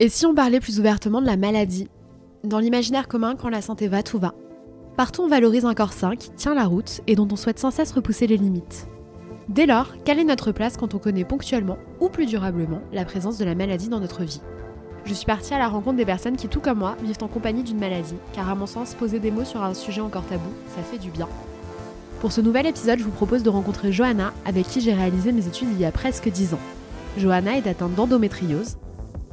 Et si on parlait plus ouvertement de la maladie Dans l'imaginaire commun, quand la santé va, tout va. Partout, on valorise un corps sain qui tient la route et dont on souhaite sans cesse repousser les limites. Dès lors, quelle est notre place quand on connaît ponctuellement ou plus durablement la présence de la maladie dans notre vie? Je suis partie à la rencontre des personnes qui, tout comme moi, vivent en compagnie d'une maladie, car à mon sens, poser des mots sur un sujet encore tabou, ça fait du bien. Pour ce nouvel épisode, je vous propose de rencontrer Johanna, avec qui j'ai réalisé mes études il y a presque 10 ans. Johanna est atteinte d'endométriose.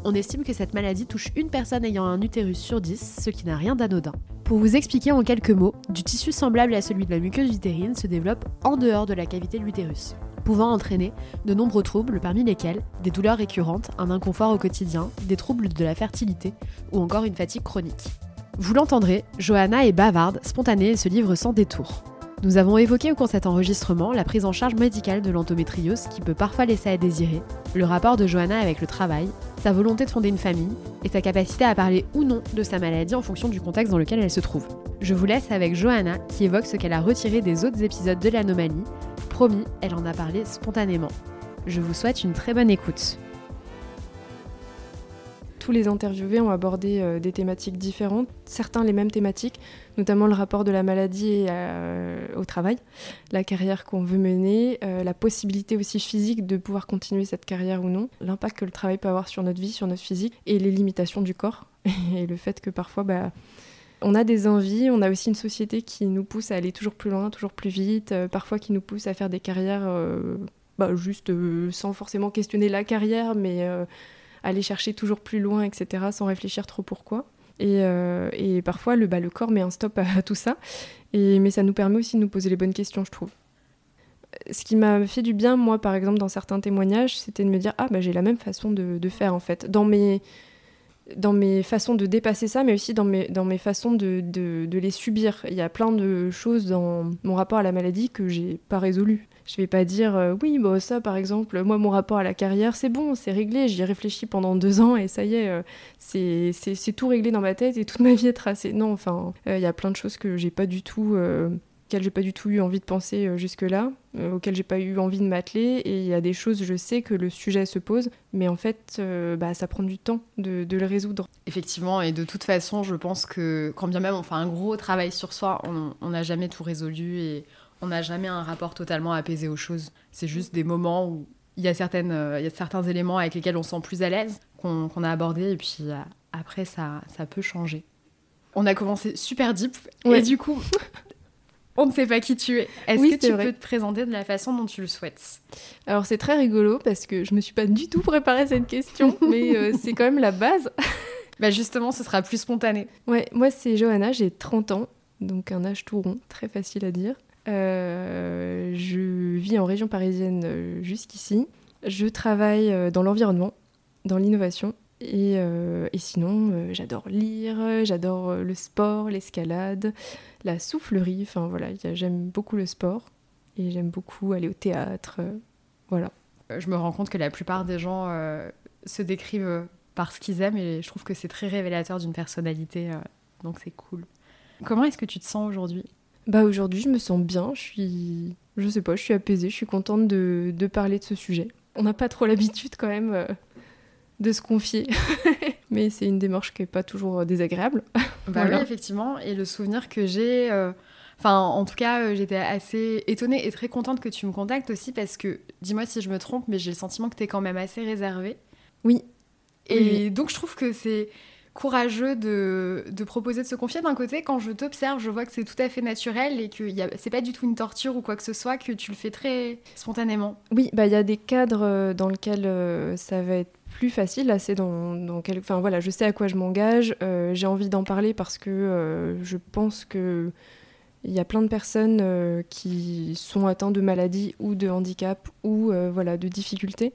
On estime que cette maladie touche une personne ayant un utérus sur 10, ce qui n'a rien d'anodin. Pour vous expliquer en quelques mots, du tissu semblable à celui de la muqueuse utérine se développe en dehors de la cavité de l'utérus, pouvant entraîner de nombreux troubles parmi lesquels des douleurs récurrentes, un inconfort au quotidien, des troubles de la fertilité ou encore une fatigue chronique. Vous l'entendrez, Johanna est bavarde, spontanée et se livre sans détour. Nous avons évoqué au cours de cet enregistrement la prise en charge médicale de l'endométriose qui peut parfois laisser à désirer, le rapport de Johanna avec le travail, sa volonté de fonder une famille et sa capacité à parler ou non de sa maladie en fonction du contexte dans lequel elle se trouve. Je vous laisse avec Johanna qui évoque ce qu'elle a retiré des autres épisodes de l'anomalie. Promis, elle en a parlé spontanément. Je vous souhaite une très bonne écoute tous les interviewés ont abordé euh, des thématiques différentes, certains les mêmes thématiques, notamment le rapport de la maladie euh, au travail, la carrière qu'on veut mener, euh, la possibilité aussi physique de pouvoir continuer cette carrière ou non, l'impact que le travail peut avoir sur notre vie, sur notre physique, et les limitations du corps, et le fait que parfois... Bah, on a des envies, on a aussi une société qui nous pousse à aller toujours plus loin, toujours plus vite, parfois qui nous pousse à faire des carrières bah, juste sans forcément questionner la carrière, mais aller chercher toujours plus loin, etc., sans réfléchir trop pourquoi. Et, euh, et parfois, le, bah, le corps met un stop à, tout ça. Et, mais ça nous permet aussi de nous poser les bonnes questions, je trouve. Ce qui m'a fait du bien, moi, par exemple, dans certains témoignages, c'était de me dire Ah, bah, j'ai la même façon de, faire, en fait. Dans mes, dans mes façons de dépasser ça, mais aussi dans mes, dans mes façons de, de, de les subir. Il y a plein de choses dans mon rapport à la maladie que j'ai pas résolues. Je vais pas dire euh, oui, bah ça par exemple, moi mon rapport à la carrière, c'est bon, c'est réglé, j'y ai réfléchi pendant deux ans et ça y est, euh, c'est tout réglé dans ma tête et toute ma vie est tracée. Non, enfin, euh, il y a plein de choses que j'ai pas du tout auxquelles j'ai pas du tout eu envie de penser jusque-là, auxquelles j'ai pas eu envie de m'atteler. Et il y a des choses, je sais que le sujet se pose, mais en fait, bah, ça prend du temps de, de, le résoudre. Effectivement, et de toute façon, je pense que quand bien même on fait un gros travail sur soi, on n'a jamais tout résolu et on n'a jamais un rapport totalement apaisé aux choses. C'est juste des moments où il y, a certaines, euh, il y a certains éléments avec lesquels on se sent plus à l'aise, qu'on a abordés, et puis euh, après, ça, ça peut changer. On a commencé super deep, et du coup, on ne sait pas qui tu es. Est-ce que tu peux te présenter de la façon dont tu le souhaites? Alors, c'est très rigolo, parce que je me suis pas du tout préparé cette question, mais euh, c'est quand même la base. bah justement, ce sera plus spontané. Ouais, moi, c'est Johanna, j'ai 30 ans, donc un âge tout rond, très facile à dire. Euh, je vis en région parisienne euh, jusqu'ici. Je travaille euh, dans l'environnement, dans l'innovation. Et, sinon, j'adore lire, j'adore le sport, l'escalade, la soufflerie. Enfin voilà, j'aime beaucoup le sport et j'aime beaucoup aller au théâtre. voilà. Je me rends compte que la plupart des gens se décrivent par ce qu'ils aiment et je trouve que c'est très révélateur d'une personnalité. donc c'est cool. Comment est-ce que tu te sens aujourd'hui? Bah aujourd'hui, je me sens bien, je suis je sais pas, je suis apaisée, je suis contente de, de parler de ce sujet. On n'a pas trop l'habitude quand même euh, de se confier, mais c'est une démarche qui est pas toujours euh, désagréable. Bah oui, effectivement, et le souvenir que j'ai euh, Enfin, en tout cas, j'étais assez étonnée et très contente que tu me contactes aussi parce que, dis-moi si je me trompe, mais j'ai le sentiment que tu es quand même assez réservée. Oui. Et donc, je trouve que c'est courageux de, de, proposer de se confier d'un côté. Quand je t'observe, je vois que c'est tout à fait naturel et que c'est pas du tout une torture ou quoi que ce soit, que tu le fais très spontanément. Oui, bah il y a des cadres euh, dans lesquels euh, ça va être plus facile. C'est dans, dans quel... enfin voilà, je sais à quoi je m'engage. Euh, j'ai envie d'en parler parce que je pense que il y a plein de personnes qui sont atteintes de maladies ou de handicap ou voilà de difficultés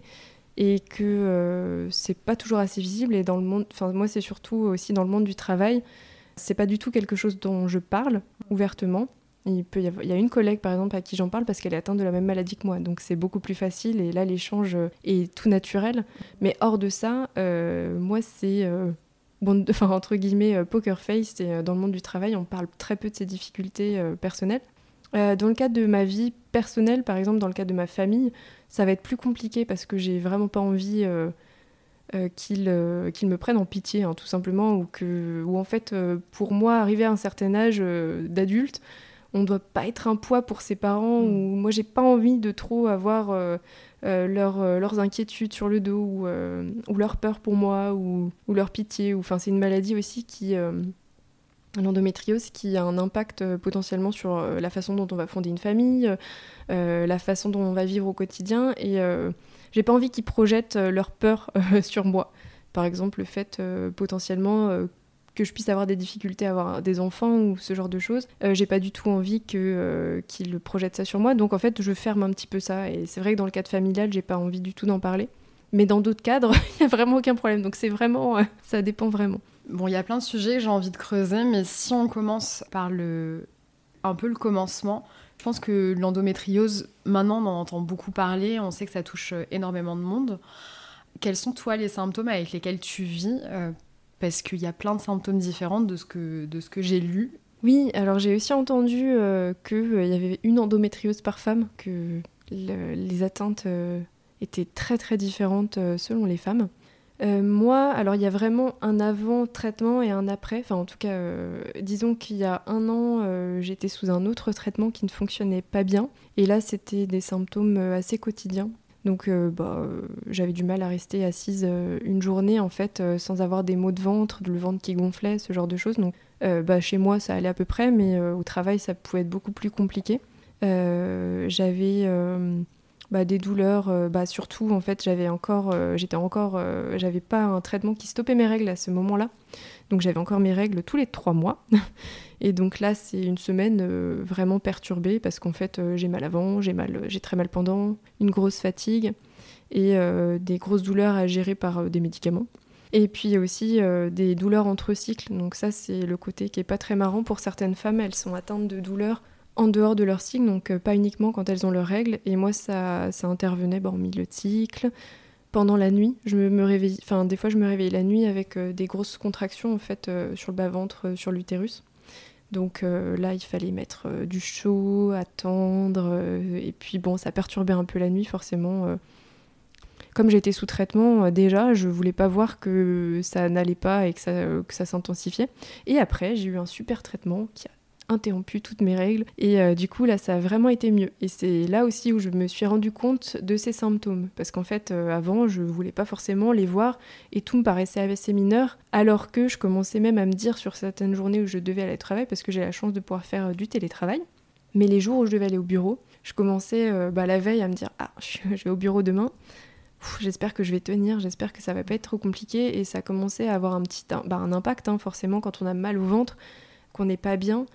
et que euh, c'est pas toujours assez visible et dans le monde enfin moi c'est surtout aussi dans le monde du travail c'est pas du tout quelque chose dont je parle ouvertement. Il peut y, a une collègue par exemple à qui j'en parle parce qu'elle est atteinte de la même maladie que moi donc c'est beaucoup plus facile et là l'échange est tout naturel. Mais hors de ça euh, moi c'est euh, bon, enfin, entre guillemets poker face et dans le monde du travail on parle très peu de ses difficultés personnelles dans le cadre de ma vie personnelle, par exemple, dans le cadre de ma famille, ça va être plus compliqué parce que j'ai vraiment pas envie euh, qu'ils me prennent en pitié, hein, tout simplement, ou que, ou en fait, pour moi, arriver à un certain âge d'adulte, on ne doit pas être un poids pour ses parents, mm. ou moi, j'ai pas envie de trop avoir euh, euh, leurs inquiétudes sur le dos ou, euh, ou leur peur pour moi ou, ou leur pitié. Enfin, c'est une maladie aussi qui l'endométriose qui a un impact potentiellement sur la façon dont on va fonder une famille, la façon dont on va vivre au quotidien. Et j'ai pas envie qu'ils projettent leur peur sur moi. Par exemple, le fait potentiellement que je puisse avoir des difficultés à avoir des enfants ou ce genre de choses. Euh, j'ai pas du tout envie euh, qu'ils projettent ça sur moi. Donc en fait, je ferme un petit peu ça. Et c'est vrai que dans le cadre familial, j'ai pas envie du tout d'en parler. Mais dans d'autres cadres, il y a vraiment aucun problème. Donc c'est vraiment, euh, ça dépend vraiment. Bon, il y a plein de sujets que j'ai envie de creuser, mais si on commence par le un peu le commencement, je pense que l'endométriose, maintenant, on en entend beaucoup parler. On sait que ça touche énormément de monde. Quels sont, toi, les symptômes avec lesquels tu vis parce qu'il y a plein de symptômes différents de ce que, de ce que j'ai lu. Oui, alors j'ai aussi entendu euh, qu'il euh, y avait une endométriose par femme, que les atteintes euh, étaient très très différentes selon les femmes. Moi, alors il y a vraiment un avant-traitement et un après. Enfin, en tout cas, disons qu'il y a un an, j'étais sous un autre traitement qui ne fonctionnait pas bien. Et là, c'était des symptômes assez quotidiens. Donc euh, bah, euh, j'avais du mal à rester assise euh, une journée en fait sans avoir des maux de ventre, le ventre qui gonflait, ce genre de choses. Donc bah, chez moi ça allait à peu près, mais au travail ça pouvait être beaucoup plus compliqué. j'avais bah, des douleurs, bah, surtout en fait j'avais encore, j'étais encore, j'avais pas un traitement qui stoppait mes règles à ce moment-là. Donc j'avais encore mes règles tous les trois mois. Et donc là, c'est une semaine euh, vraiment perturbée parce qu'en fait, euh, j'ai mal avant, j'ai mal, j'ai très mal pendant, une grosse fatigue et euh, des grosses douleurs à gérer par des médicaments. Et puis aussi des douleurs entre cycles. Donc ça, c'est le côté qui est pas très marrant pour certaines femmes. Elles sont atteintes de douleurs en dehors de leur cycle, donc pas uniquement quand elles ont leurs règles. Et moi, ça, ça intervenait bah, en milieu de cycle, pendant la nuit. Je me, réveille, enfin des fois, je me réveillais la nuit avec des grosses contractions en fait sur le bas ventre, sur l'utérus. Donc euh, là, il fallait mettre euh, du chaud, attendre. Euh, et puis bon, ça perturbait un peu la nuit, forcément. Comme j'étais sous traitement déjà, je voulais pas voir que ça n'allait pas et que ça, ça s'intensifiait. Et après, j'ai eu un super traitement qui a interrompu toutes mes règles. Et euh, du coup, là, ça a vraiment été mieux. Et c'est là aussi où je me suis rendu compte de ces symptômes. Parce qu'en fait, euh, avant, je voulais pas forcément les voir et tout me paraissait assez mineur. Alors que je commençais même à me dire sur certaines journées où je devais aller au travail, parce que j'ai la chance de pouvoir faire euh, du télétravail. Mais les jours où je devais aller au bureau, je commençais bah, la veille à me dire Ah, je vais au bureau demain. J'espère que je vais tenir, j'espère que ça va pas être trop compliqué. Et ça commençait à avoir un petit bah, un impact, hein, forcément, quand on a mal au ventre, qu'on n'est pas bien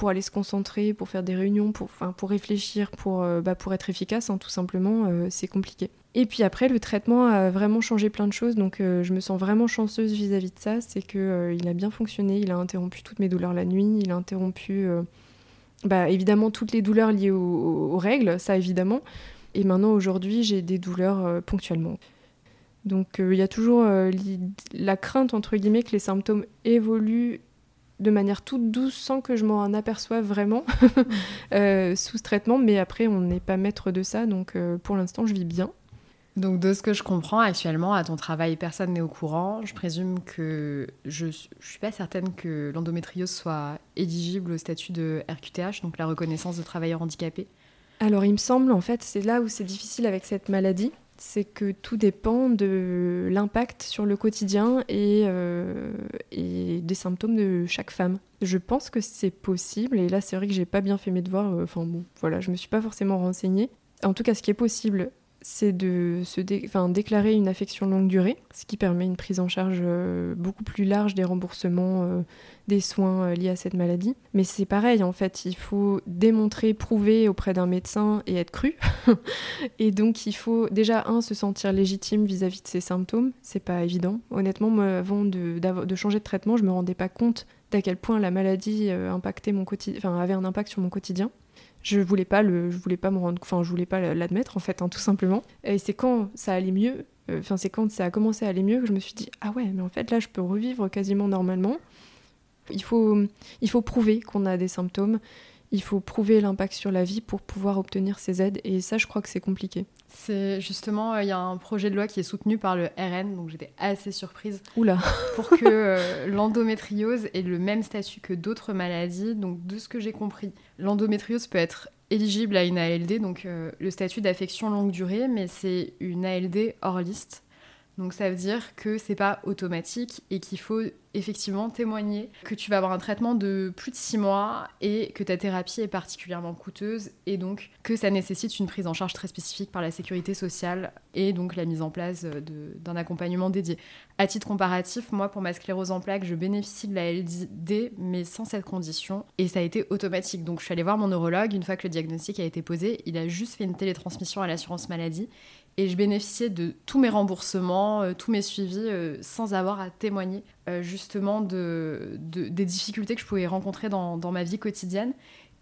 pour aller se concentrer, pour faire des réunions, pour, enfin, pour réfléchir, pour, euh, bah, pour être efficace, hein, tout simplement, euh, c'est compliqué. Et puis après, le traitement a vraiment changé plein de choses, donc euh, je me sens vraiment chanceuse vis-à-vis de ça. C'est qu'il il a bien fonctionné, il a interrompu toutes mes douleurs la nuit, il a interrompu bah, évidemment toutes les douleurs liées aux, règles, ça évidemment. Et maintenant, aujourd'hui, j'ai des douleurs ponctuellement. Donc il y a toujours la crainte, entre guillemets, que les symptômes évoluent de manière toute douce sans que je m'en aperçoive vraiment euh, sous ce traitement. Mais après, on n'est pas maître de ça, donc euh, pour l'instant, je vis bien. Donc de ce que je comprends actuellement, à ton travail, personne n'est au courant. Je présume que je ne suis pas certaine que l'endométriose soit éligible au statut de RQTH, donc la reconnaissance de travailleur handicapé. Alors il me semble, en fait, c'est là où c'est difficile avec cette maladie, c'est que tout dépend de l'impact sur le quotidien euh, et, des symptômes de chaque femme. Je pense que c'est possible, et là c'est vrai que j'ai pas bien fait mes devoirs, euh, enfin bon, voilà, je me suis pas forcément renseignée. En tout cas, ce qui est possible, c'est de se déclarer une affection longue durée, ce qui permet une prise en charge euh, beaucoup plus large des remboursements euh, des soins euh, liés à cette maladie. Mais c'est pareil, en fait, il faut démontrer, prouver auprès d'un médecin et être cru. et donc, il faut déjà, un, se sentir légitime vis-à-vis de ces symptômes. C'est pas évident. Honnêtement, moi, avant de, de, changer de traitement, je me rendais pas compte d'à quel point la maladie impactait mon enfin, avait un impact sur mon quotidien je voulais pas le je voulais pas me rendre enfin je voulais pas l'admettre en fait hein, tout simplement. Et c'est quand ça allait mieux euh, enfin c'est quand ça a commencé à aller mieux que je me suis dit ah ouais mais en fait là je peux revivre quasiment normalement il faut il faut prouver qu'on a des symptômes il faut prouver l'impact sur la vie pour pouvoir obtenir ces aides. Et ça, je crois que c'est compliqué. C'est justement, il y a un projet de loi qui est soutenu par le RN, donc j'étais assez surprise. Oula Pour que l'endométriose ait le même statut que d'autres maladies. Donc, de ce que j'ai compris, l'endométriose peut être éligible à une ALD, donc le statut d'affection longue durée, mais c'est une ALD hors liste. Donc ça veut dire que c'est pas automatique et qu'il faut effectivement témoigner que tu vas avoir un traitement de plus de six mois et que ta thérapie est particulièrement coûteuse et donc que ça nécessite une prise en charge très spécifique par la sécurité sociale et donc la mise en place d'un accompagnement dédié. À titre comparatif, moi pour ma sclérose en plaques, je bénéficie de la LD mais sans cette condition et ça a été automatique. Donc je suis allée voir mon neurologue une fois que le diagnostic a été posé, il a juste fait une télétransmission à l'assurance maladie et je bénéficiais de tous mes remboursements, euh, tous mes suivis, euh, sans avoir à témoigner euh, justement de, des difficultés que je pouvais rencontrer dans, ma vie quotidienne.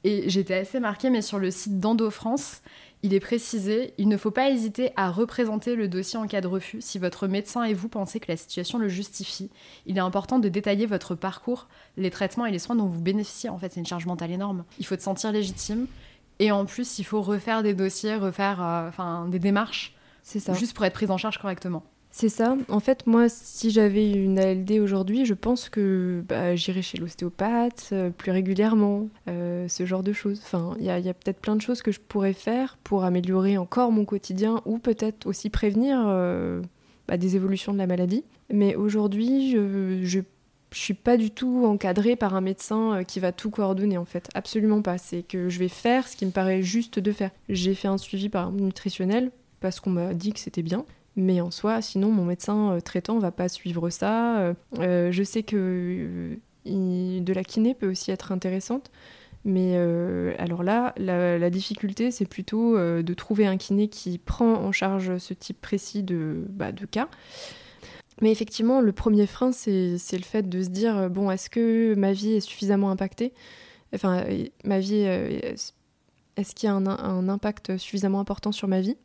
Et j'étais assez marquée, mais sur le site d'Endo France, il est précisé, il ne faut pas hésiter à représenter le dossier en cas de refus si votre médecin et vous pensez que la situation le justifie. Il est important de détailler votre parcours, les traitements et les soins dont vous bénéficiez. En fait, c'est une charge mentale énorme. Il faut te sentir légitime. Et en plus, il faut refaire des dossiers, refaire des démarches c'est ça. Juste pour être prise en charge correctement. C'est ça. En fait, moi, si j'avais une ALD aujourd'hui, je pense que bah, j'irais chez l'ostéopathe euh, plus régulièrement, euh, ce genre de choses. Enfin, il y a, peut-être plein de choses que je pourrais faire pour améliorer encore mon quotidien ou peut-être aussi prévenir euh, bah, des évolutions de la maladie. Mais aujourd'hui, je, je je suis pas du tout encadrée par un médecin qui va tout coordonner en fait, absolument pas. C'est que je vais faire ce qui me paraît juste de faire. J'ai fait un suivi par un nutritionnel parce qu'on m'a dit que c'était bien. Mais en soi, sinon, mon médecin euh, traitant va pas suivre ça. Euh, euh, je sais que de la kiné peut aussi être intéressante. Mais alors là, la, difficulté, c'est plutôt de trouver un kiné qui prend en charge ce type précis de, bah, cas. Mais effectivement, le premier frein, c'est le fait de se dire, bon, est-ce que ma vie est suffisamment impactée? Enfin, ma vie, est-ce qu'il y a un, impact suffisamment important sur ma vie?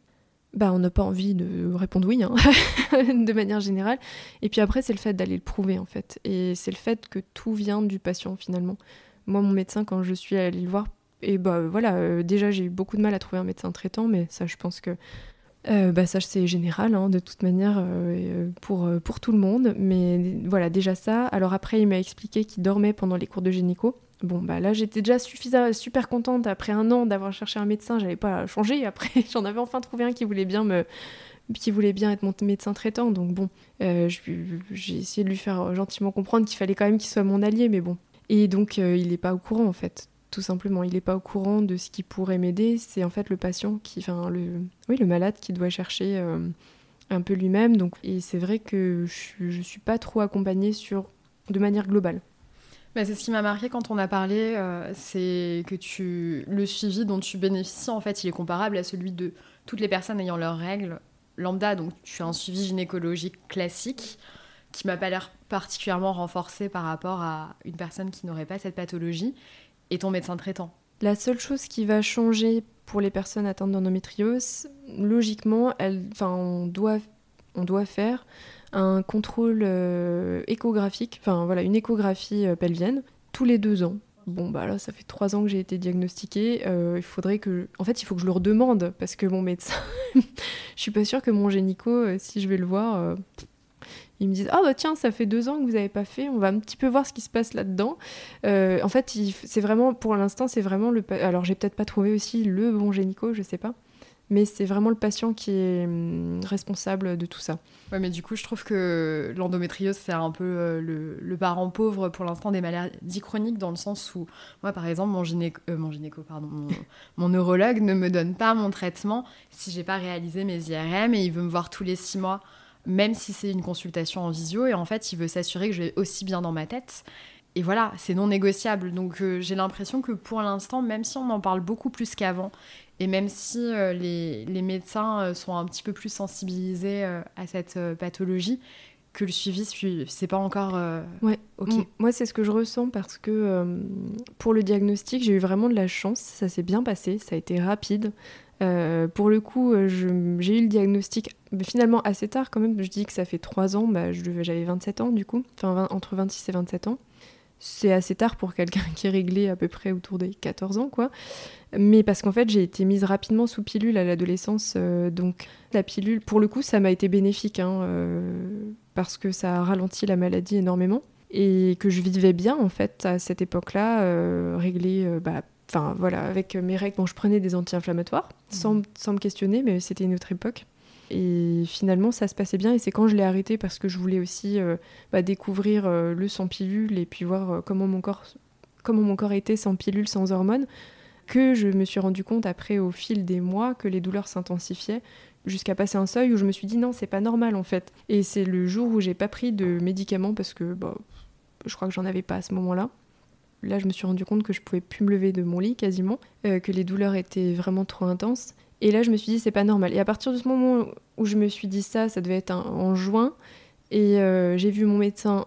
Bah, on n'a pas envie de répondre oui, hein, de manière générale. Et puis après, c'est le fait d'aller le prouver, en fait. Et c'est le fait que tout vient du patient, finalement. Moi, mon médecin, quand je suis allée le voir, et bah voilà, euh, déjà, j'ai eu beaucoup de mal à trouver un médecin traitant, mais ça, je pense que euh, bah, ça, c'est général, hein, de toute manière, euh, pour, pour tout le monde. Mais voilà, déjà ça. Alors après, il m'a expliqué qu'il dormait pendant les cours de gynéco. Bon, bah là, j'étais déjà suffisamment, super contente après un an d'avoir cherché un médecin. J'avais pas changé. Après, j'en avais enfin trouvé un qui voulait bien me qui voulait bien être mon médecin traitant. Donc bon, euh, j'ai essayé de lui faire gentiment comprendre qu'il fallait quand même qu'il soit mon allié, mais bon. Et donc, euh, il n'est pas au courant, en fait, tout simplement. Il n'est pas au courant de ce qui pourrait m'aider. C'est en fait le patient qui, enfin, le, oui, le malade qui doit chercher euh, un peu lui-même. Donc, et c'est vrai que je, je suis pas trop accompagnée sur, de manière globale. Bah, c'est ce qui m'a marqué quand on a parlé, euh, c'est que tu, le suivi dont tu bénéficies, en fait, il est comparable à celui de toutes les personnes ayant leurs règles lambda. Donc, tu as un suivi gynécologique classique qui m'a pas l'air particulièrement renforcé par rapport à une personne qui n'aurait pas cette pathologie et ton médecin traitant. La seule chose qui va changer pour les personnes atteintes d'endométriose, logiquement, elle, on, doit, on doit faire un contrôle euh, échographique, enfin voilà, une échographie euh, pelvienne, tous les deux ans. Bon, bah là, ça fait trois ans que j'ai été diagnostiquée. Euh, il faudrait que. En fait, il faut que je le redemande parce que mon médecin. je suis pas sûre que mon génico, si je vais le voir, ils me disent Ah, bah tiens, ça fait deux ans que vous n'avez pas fait, on va un petit peu voir ce qui se passe là-dedans. en fait, c'est vraiment, pour l'instant, c'est vraiment le. Alors, j'ai peut-être pas trouvé aussi le bon génico, je sais pas mais c'est vraiment le patient qui est hum, responsable de tout ça. Ouais, mais du coup, je trouve que l'endométriose, c'est un peu euh, le, parent pauvre pour l'instant des maladies chroniques, dans le sens où, moi, par exemple, mon, gynéco, euh, mon, gynéco, pardon, mon, neurologue ne me donne pas mon traitement si j'ai pas réalisé mes IRM et il veut me voir tous les six mois, même si c'est une consultation en visio, et en fait, il veut s'assurer que je vais aussi bien dans ma tête. Et voilà, c'est non négociable. Donc euh, j'ai l'impression que pour l'instant, même si on en parle beaucoup plus qu'avant, et même si euh, les, les, médecins euh, sont un petit peu plus sensibilisés euh, à cette pathologie, que le suivi, c'est pas encore ouais. ok. Moi, c'est ce que je ressens parce que pour le diagnostic, j'ai eu vraiment de la chance. Ça s'est bien passé, ça a été rapide. pour le coup, j'ai eu le diagnostic finalement assez tard quand même. Je dis que ça fait 3 ans, bah, j'avais 27 ans du coup, enfin entre 26 et 27 ans. C'est assez tard pour quelqu'un qui est réglé à peu près autour des 14 ans, quoi. Mais parce qu'en fait, j'ai été mise rapidement sous pilule à l'adolescence. Euh, donc, la pilule, pour le coup, ça m'a été bénéfique, hein, euh, parce que ça a ralenti la maladie énormément. Et que je vivais bien, en fait, à cette époque-là, euh, réglée, bah, enfin, voilà, avec mes règles. Bon, je prenais des anti-inflammatoires, sans, mmh. sans me questionner, mais c'était une autre époque. Et finalement, ça se passait bien. Et c'est quand je l'ai arrêté parce que je voulais aussi euh, bah, découvrir euh, le sans pilule et puis voir euh, comment, mon corps, comment mon corps était sans pilule, sans hormones, que je me suis rendu compte après, au fil des mois, que les douleurs s'intensifiaient jusqu'à passer un seuil où je me suis dit non, c'est pas normal en fait. Et c'est le jour où j'ai pas pris de médicaments parce que bah, je crois que j'en avais pas à ce moment-là. Là, je me suis rendu compte que je pouvais plus me lever de mon lit quasiment, que les douleurs étaient vraiment trop intenses et là, je me suis dit, c'est pas normal. Et à partir de ce moment où je me suis dit ça, ça devait être en juin. Et euh, j'ai vu mon médecin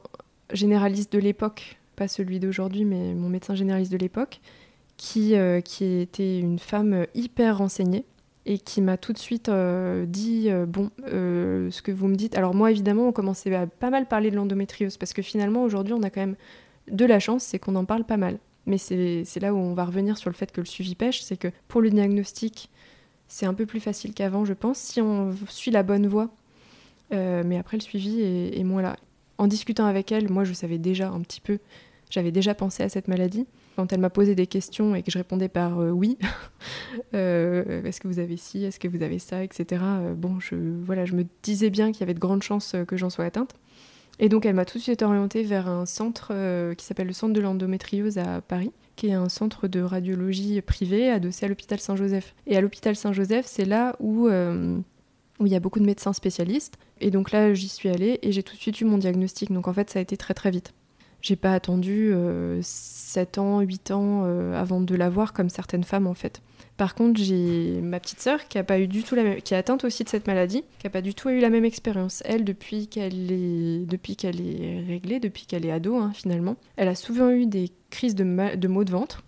généraliste de l'époque, pas celui d'aujourd'hui, mais mon médecin généraliste de l'époque, qui, euh, qui était une femme hyper renseignée et qui m'a tout de suite euh, dit bon ce que vous me dites alors moi évidemment on commençait à pas mal parler de l'endométriose parce que finalement aujourd'hui on a quand même de la chance c'est qu'on en parle pas mal mais c'est là où on va revenir sur le fait que le suivi pêche c'est que pour le diagnostic c'est un peu plus facile qu'avant, je pense, si on suit la bonne voie. Euh, mais après, le suivi est, moins là. En discutant avec elle, moi, je savais déjà un petit peu, j'avais déjà pensé à cette maladie. Quand elle m'a posé des questions et que je répondais par euh, oui, euh, est-ce que vous avez ci, est-ce que vous avez ça, etc. bon, je, voilà, je me disais bien qu'il y avait de grandes chances que j'en sois atteinte. Et donc, elle m'a tout de suite orientée vers un centre qui s'appelle le Centre de l'endométriose à Paris, qui est un centre de radiologie privé adossé à l'hôpital Saint-Joseph. Et à l'hôpital Saint-Joseph, c'est là où, euh, où il y a beaucoup de médecins spécialistes. Et donc là, j'y suis allée et j'ai tout de suite eu mon diagnostic. Donc en fait, ça a été très très vite. J'ai pas attendu 7 euh, ans, 8 ans euh, avant de l'avoir comme certaines femmes en fait. Par contre, j'ai ma petite sœur qui a pas eu du tout qui est atteinte aussi de cette maladie, qui a pas du tout eu la même expérience. Elle, depuis qu'elle est, depuis qu'elle est réglée, depuis qu'elle est ado, hein, finalement, elle a souvent eu des crises de, maux de ventre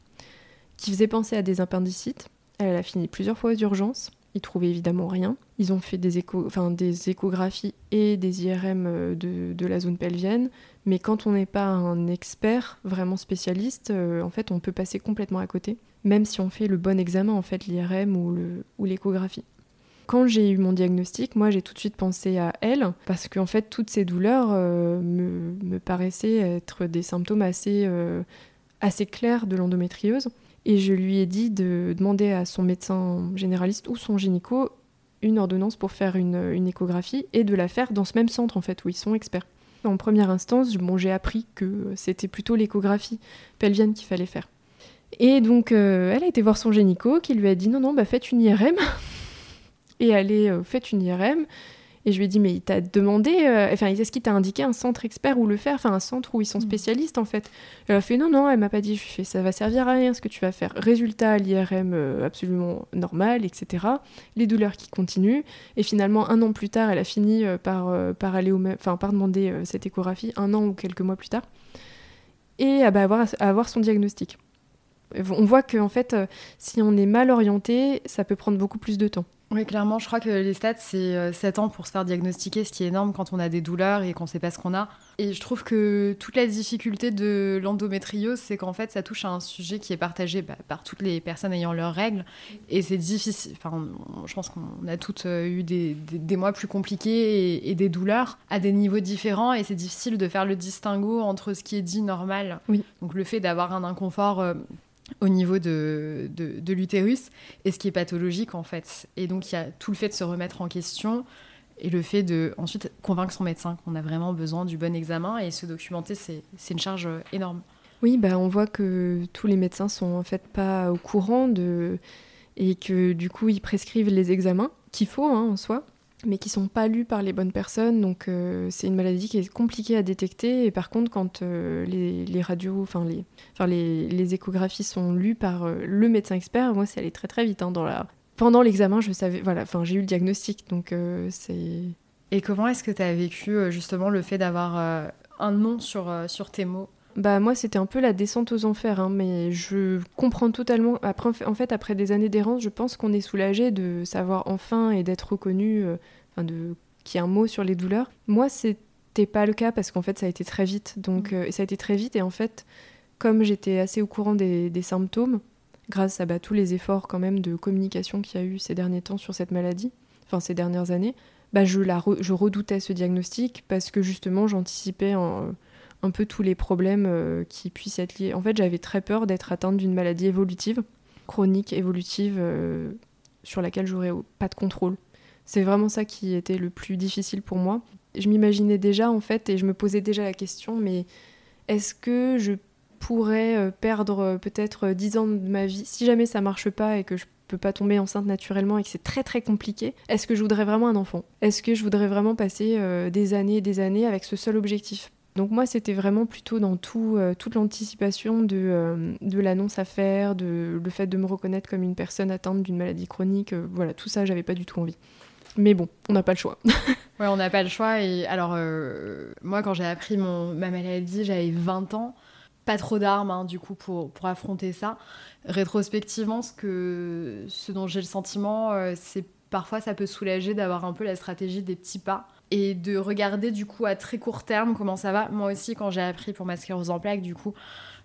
qui faisaient penser à des appendicites. Elle a fini plusieurs fois aux urgences. Ils trouvaient évidemment rien. Ils ont fait des, échographies et des IRM euh, de, de la zone pelvienne. Mais quand on n'est pas un expert vraiment spécialiste, euh, en fait, on peut passer complètement à côté même si on fait le bon examen, en fait, l'IRM ou l'échographie. Quand j'ai eu mon diagnostic, moi j'ai tout de suite pensé à elle, parce qu'en fait toutes ces douleurs euh, me, paraissaient être des symptômes assez, euh, assez clairs de l'endométriose. Et je lui ai dit de demander à son médecin généraliste ou son gynéco une ordonnance pour faire une, une, échographie et de la faire dans ce même centre en fait où ils sont experts. En première instance, bon, j'ai appris que c'était plutôt l'échographie pelvienne qu'il fallait faire. Et donc, euh, elle a été voir son génico qui lui a dit non, non, bah faites une IRM. et elle est euh, faites une IRM. Et je lui ai dit, mais il t'a demandé, euh, enfin, est-ce qu'il t'a indiqué un centre expert où le faire, enfin, un centre où ils sont mm. spécialistes en fait? Elle a fait, non, non, elle m'a pas dit, je fais, ça va servir à rien ce que tu vas faire. Résultat, l'IRM absolument normal, etc. Les douleurs qui continuent. Et finalement, un an plus tard, elle a fini par, par, aller au enfin, par demander cette échographie, un an ou quelques mois plus tard. Et bah, avoir, avoir son diagnostic. On voit qu'en fait, euh, si on est mal orienté, ça peut prendre beaucoup plus de temps. Oui, clairement, je crois que les stats, c'est 7 euh, ans pour se faire diagnostiquer, ce qui est énorme quand on a des douleurs et qu'on ne sait pas ce qu'on a. Et je trouve que toute la difficulté de l'endométriose, c'est qu'en fait, ça touche à un sujet qui est partagé bah, par toutes les personnes ayant leurs règles. Et c'est difficile. Enfin, je pense qu'on a toutes euh, eu des, mois plus compliqués et, des douleurs à des niveaux différents. Et c'est difficile de faire le distinguo entre ce qui est dit normal. Oui. Donc le fait d'avoir un inconfort au niveau de, de, l'utérus et ce qui est pathologique en fait. Et donc il y a tout le fait de se remettre en question et le fait de ensuite convaincre son médecin qu'on a vraiment besoin du bon examen et se documenter, c'est une charge énorme. Oui, bah on voit que tous les médecins sont en fait pas au courant de et que du coup ils prescrivent les examens qu'il faut hein, en soi mais qui sont pas lus par les bonnes personnes. Donc euh, c'est une maladie qui est compliquée à détecter. Et par contre, quand euh, les, radios, enfin les, les, les, échographies sont lues par euh, le médecin expert, moi c'est allé très très vite. Hein, dans la... Pendant l'examen, je savais, voilà, enfin j'ai eu le diagnostic, donc c'est. Et comment est-ce que tu as vécu justement le fait d'avoir un nom sur, sur tes mots? Bah moi c'était un peu la descente aux enfers, hein, mais je comprends totalement. Après, en fait, après des années d'errance, je pense qu'on est soulagé de savoir enfin et d'être reconnu, euh, enfin de qu'il y ait un mot sur les douleurs. Moi c'était pas le cas parce qu'en fait ça a été très vite. Donc Mm. ça a été très vite et en fait comme j'étais assez au courant des, des symptômes, grâce à bah, tous les efforts quand même de communication qu'il y a eu ces derniers temps sur cette maladie, enfin ces dernières années, bah, je, la re- je redoutais ce diagnostic parce que justement j'anticipais un, un peu tous les problèmes euh, qui puissent être liés. En fait j'avais très peur d'être atteinte d'une maladie évolutive, chronique évolutive, euh, sur laquelle j'aurais pas de contrôle. C'est vraiment ça qui était le plus difficile pour moi. Je m'imaginais déjà en fait et je me posais déjà la question mais est-ce que je pourrais euh, perdre peut-être euh, 10 ans de ma vie si jamais ça marche pas et que je peux pas tomber enceinte naturellement et que c'est très très compliqué Est-ce que je voudrais vraiment un enfant? Est-ce que je voudrais vraiment passer des années et des années avec ce seul objectif? Donc moi, c'était vraiment plutôt dans euh, toute l'anticipation de, euh, de l'annonce à faire, de le fait de me reconnaître comme une personne atteinte d'une maladie chronique. euh, voilà, tout ça, j'avais pas du tout envie. Mais bon, on n'a pas le choix. Ouais, on n'a pas le choix. Alors, moi, quand j'ai appris mon, ma maladie, j'avais 20 ans. Pas trop d'armes, hein, du coup, pour, pour affronter ça. Rétrospectivement, ce, que, ce dont j'ai le sentiment, c'est parfois ça peut soulager d'avoir un peu la stratégie des petits pas et de regarder, du coup, à très court terme comment ça va. Moi aussi, quand j'ai appris pour ma sclérose en plaques, du coup,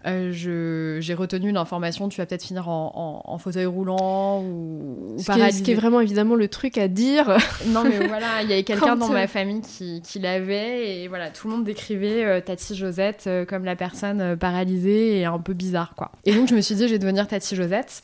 euh, j'ai retenu l'information tu vas peut-être finir en, en- en fauteuil roulant ou, ou Ce qui, est, ce paralysé. qui est vraiment évidemment le truc à dire. Non, mais voilà, il y avait quelqu'un dans euh, ma famille qui, qui l'avait, et voilà, tout le monde décrivait euh, Tati Josette euh, comme la personne euh, paralysée et un peu bizarre, quoi. Et donc, je me suis dit, je vais devenir Tati Josette.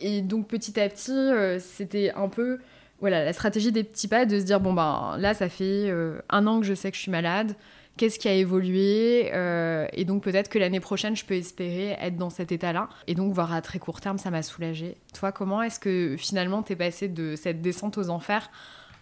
Et donc, petit à petit, euh, c'était un peu, voilà, la stratégie des petits pas, de se dire, bon, ben là, ça fait euh, un an que je sais que je suis malade. Qu'est-ce qui a évolué euh, Et donc peut-être que l'année prochaine, je peux espérer être dans cet état-là. Et donc voir à très court terme, ça m'a soulagée. Toi, comment est-ce que finalement t'es passé de cette descente aux enfers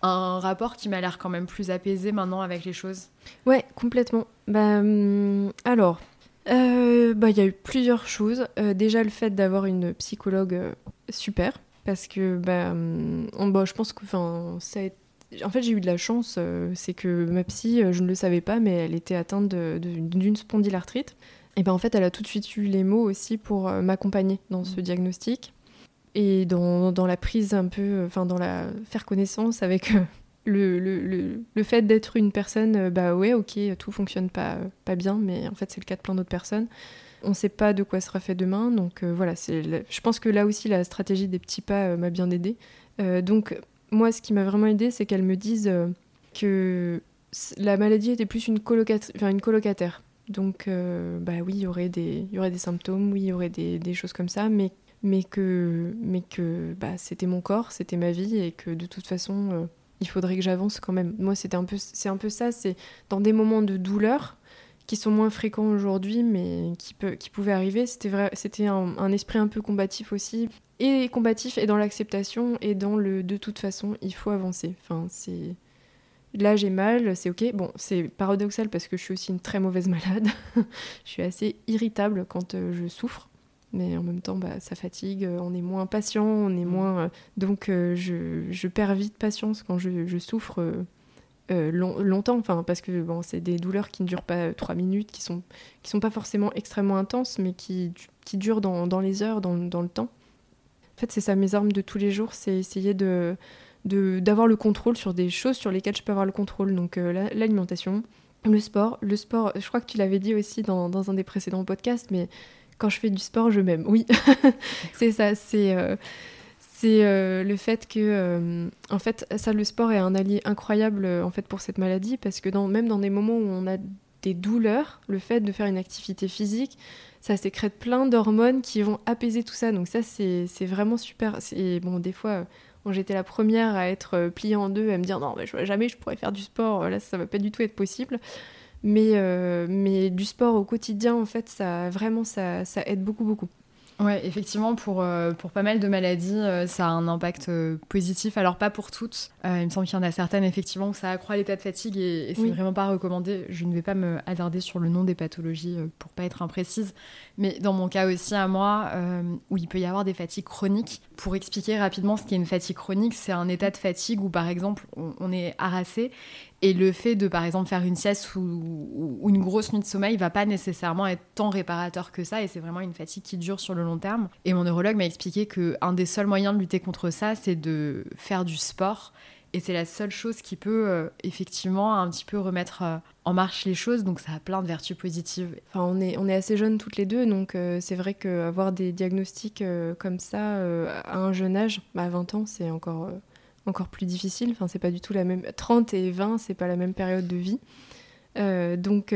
à un rapport qui m'a l'air quand même plus apaisé maintenant avec les choses? Ouais, complètement. Bah, hum, alors, euh, bah, il y a eu plusieurs choses. Déjà, le fait d'avoir une psychologue super, parce que bah, hum, on- bah, je pense que ça a été- En fait, j'ai eu de la chance, euh, c'est que ma psy, euh, je ne le savais pas, mais elle était atteinte d'une spondylarthrite. Et ben en fait, elle a tout de suite eu les mots aussi pour euh, m'accompagner dans ce diagnostic et dans, dans la prise un peu, enfin dans la faire connaissance avec le, le, le, le fait d'être une personne, bah ouais, ok, tout fonctionne pas, pas bien, mais en fait c'est le cas de plein d'autres personnes. On sait pas de quoi sera fait demain, donc euh, voilà, je pense que là aussi la stratégie des petits pas euh, m'a bien aidé. Euh, donc moi, ce qui m'a vraiment aidé, c'est qu'elle me dise que la maladie était plus une, colocata- enfin, une colocataire. Donc, bah oui, il y aurait des, y aurait des symptômes, oui, il y aurait des, choses comme ça, mais, mais que, mais que bah, c'était mon corps, c'était ma vie, et que de toute façon, il faudrait que j'avance quand même. Moi, c'était un peu, c'est un peu ça, c'est dans des moments de douleur qui sont moins fréquents aujourd'hui, mais qui, peut, qui pouvaient arriver, c'était, vrai, c'était un, un esprit un peu combatif aussi, et combatif, et dans l'acceptation, et dans le de toute façon, il faut avancer. Enfin, c'est là j'ai mal, c'est ok. Bon, c'est paradoxal parce que je suis aussi une très mauvaise malade. je suis assez irritable quand euh, je souffre, mais en même temps, bah, ça fatigue. euh, On est moins patient, on est moins. euh, donc, je, je perds vite patience quand je, je souffre. Euh, long- longtemps, enfin parce que bon, c'est des douleurs qui ne durent pas euh, trois minutes, qui sont qui sont pas forcément extrêmement intenses, mais qui, qui durent dans, dans les heures, dans, dans le temps. En fait, c'est ça mes armes de tous les jours, c'est essayer de d'avoir le contrôle sur des choses sur lesquelles je peux avoir le contrôle. Donc euh, la- l'alimentation, le sport. Le sport, je crois que tu l'avais dit aussi dans, dans un des précédents podcasts, mais quand je fais du sport, je m'aime. Oui, c'est ça. C'est c'est euh, le fait que, euh, en fait, ça, le sport est un allié incroyable euh, en fait pour cette maladie parce que même dans des moments où on a des douleurs, le fait de faire une activité physique, ça sécrète plein d'hormones qui vont apaiser tout ça. Donc ça, c'est vraiment super. Et bon, des fois, j'étais la première à être pliée en deux, à me dire non, mais jamais je pourrais faire du sport. Là, ça va pas du tout être possible. Mais, mais du sport au quotidien, en fait, ça vraiment, ça, ça aide beaucoup, beaucoup. Ouais, effectivement, pour, euh, pour pas mal de maladies, euh, ça a un impact euh, positif. Alors, pas pour toutes. Il me semble qu'il y en a certaines, effectivement, où ça accroît l'état de fatigue et, et c'est Oui. vraiment pas recommandé. Je ne vais pas me hasarder sur le nom des pathologies pour pas être imprécise. Mais dans mon cas aussi, à moi, où il peut y avoir des fatigues chroniques, pour expliquer rapidement ce qu'est une fatigue chronique, c'est un état de fatigue où, par exemple, on, est harassé et le fait de, par exemple, faire une sieste ou, ou- une grosse nuit de sommeil va pas nécessairement être tant réparateur que ça. Et c'est vraiment une fatigue qui dure sur le long terme. Et mon neurologue m'a expliqué que un des seuls moyens de lutter contre ça, c'est de faire du sport Et c'est la seule chose qui peut euh, effectivement un petit peu remettre euh, en marche les choses. Donc ça a plein de vertus positives. Enfin, on est, on est assez jeunes toutes les deux, donc euh, c'est vrai qu'avoir des diagnostics comme ça à un jeune âge, bah, à 20 ans, c'est encore, encore plus difficile. Enfin, c'est pas du tout la même. 30 et 20, c'est pas la même période de vie. donc,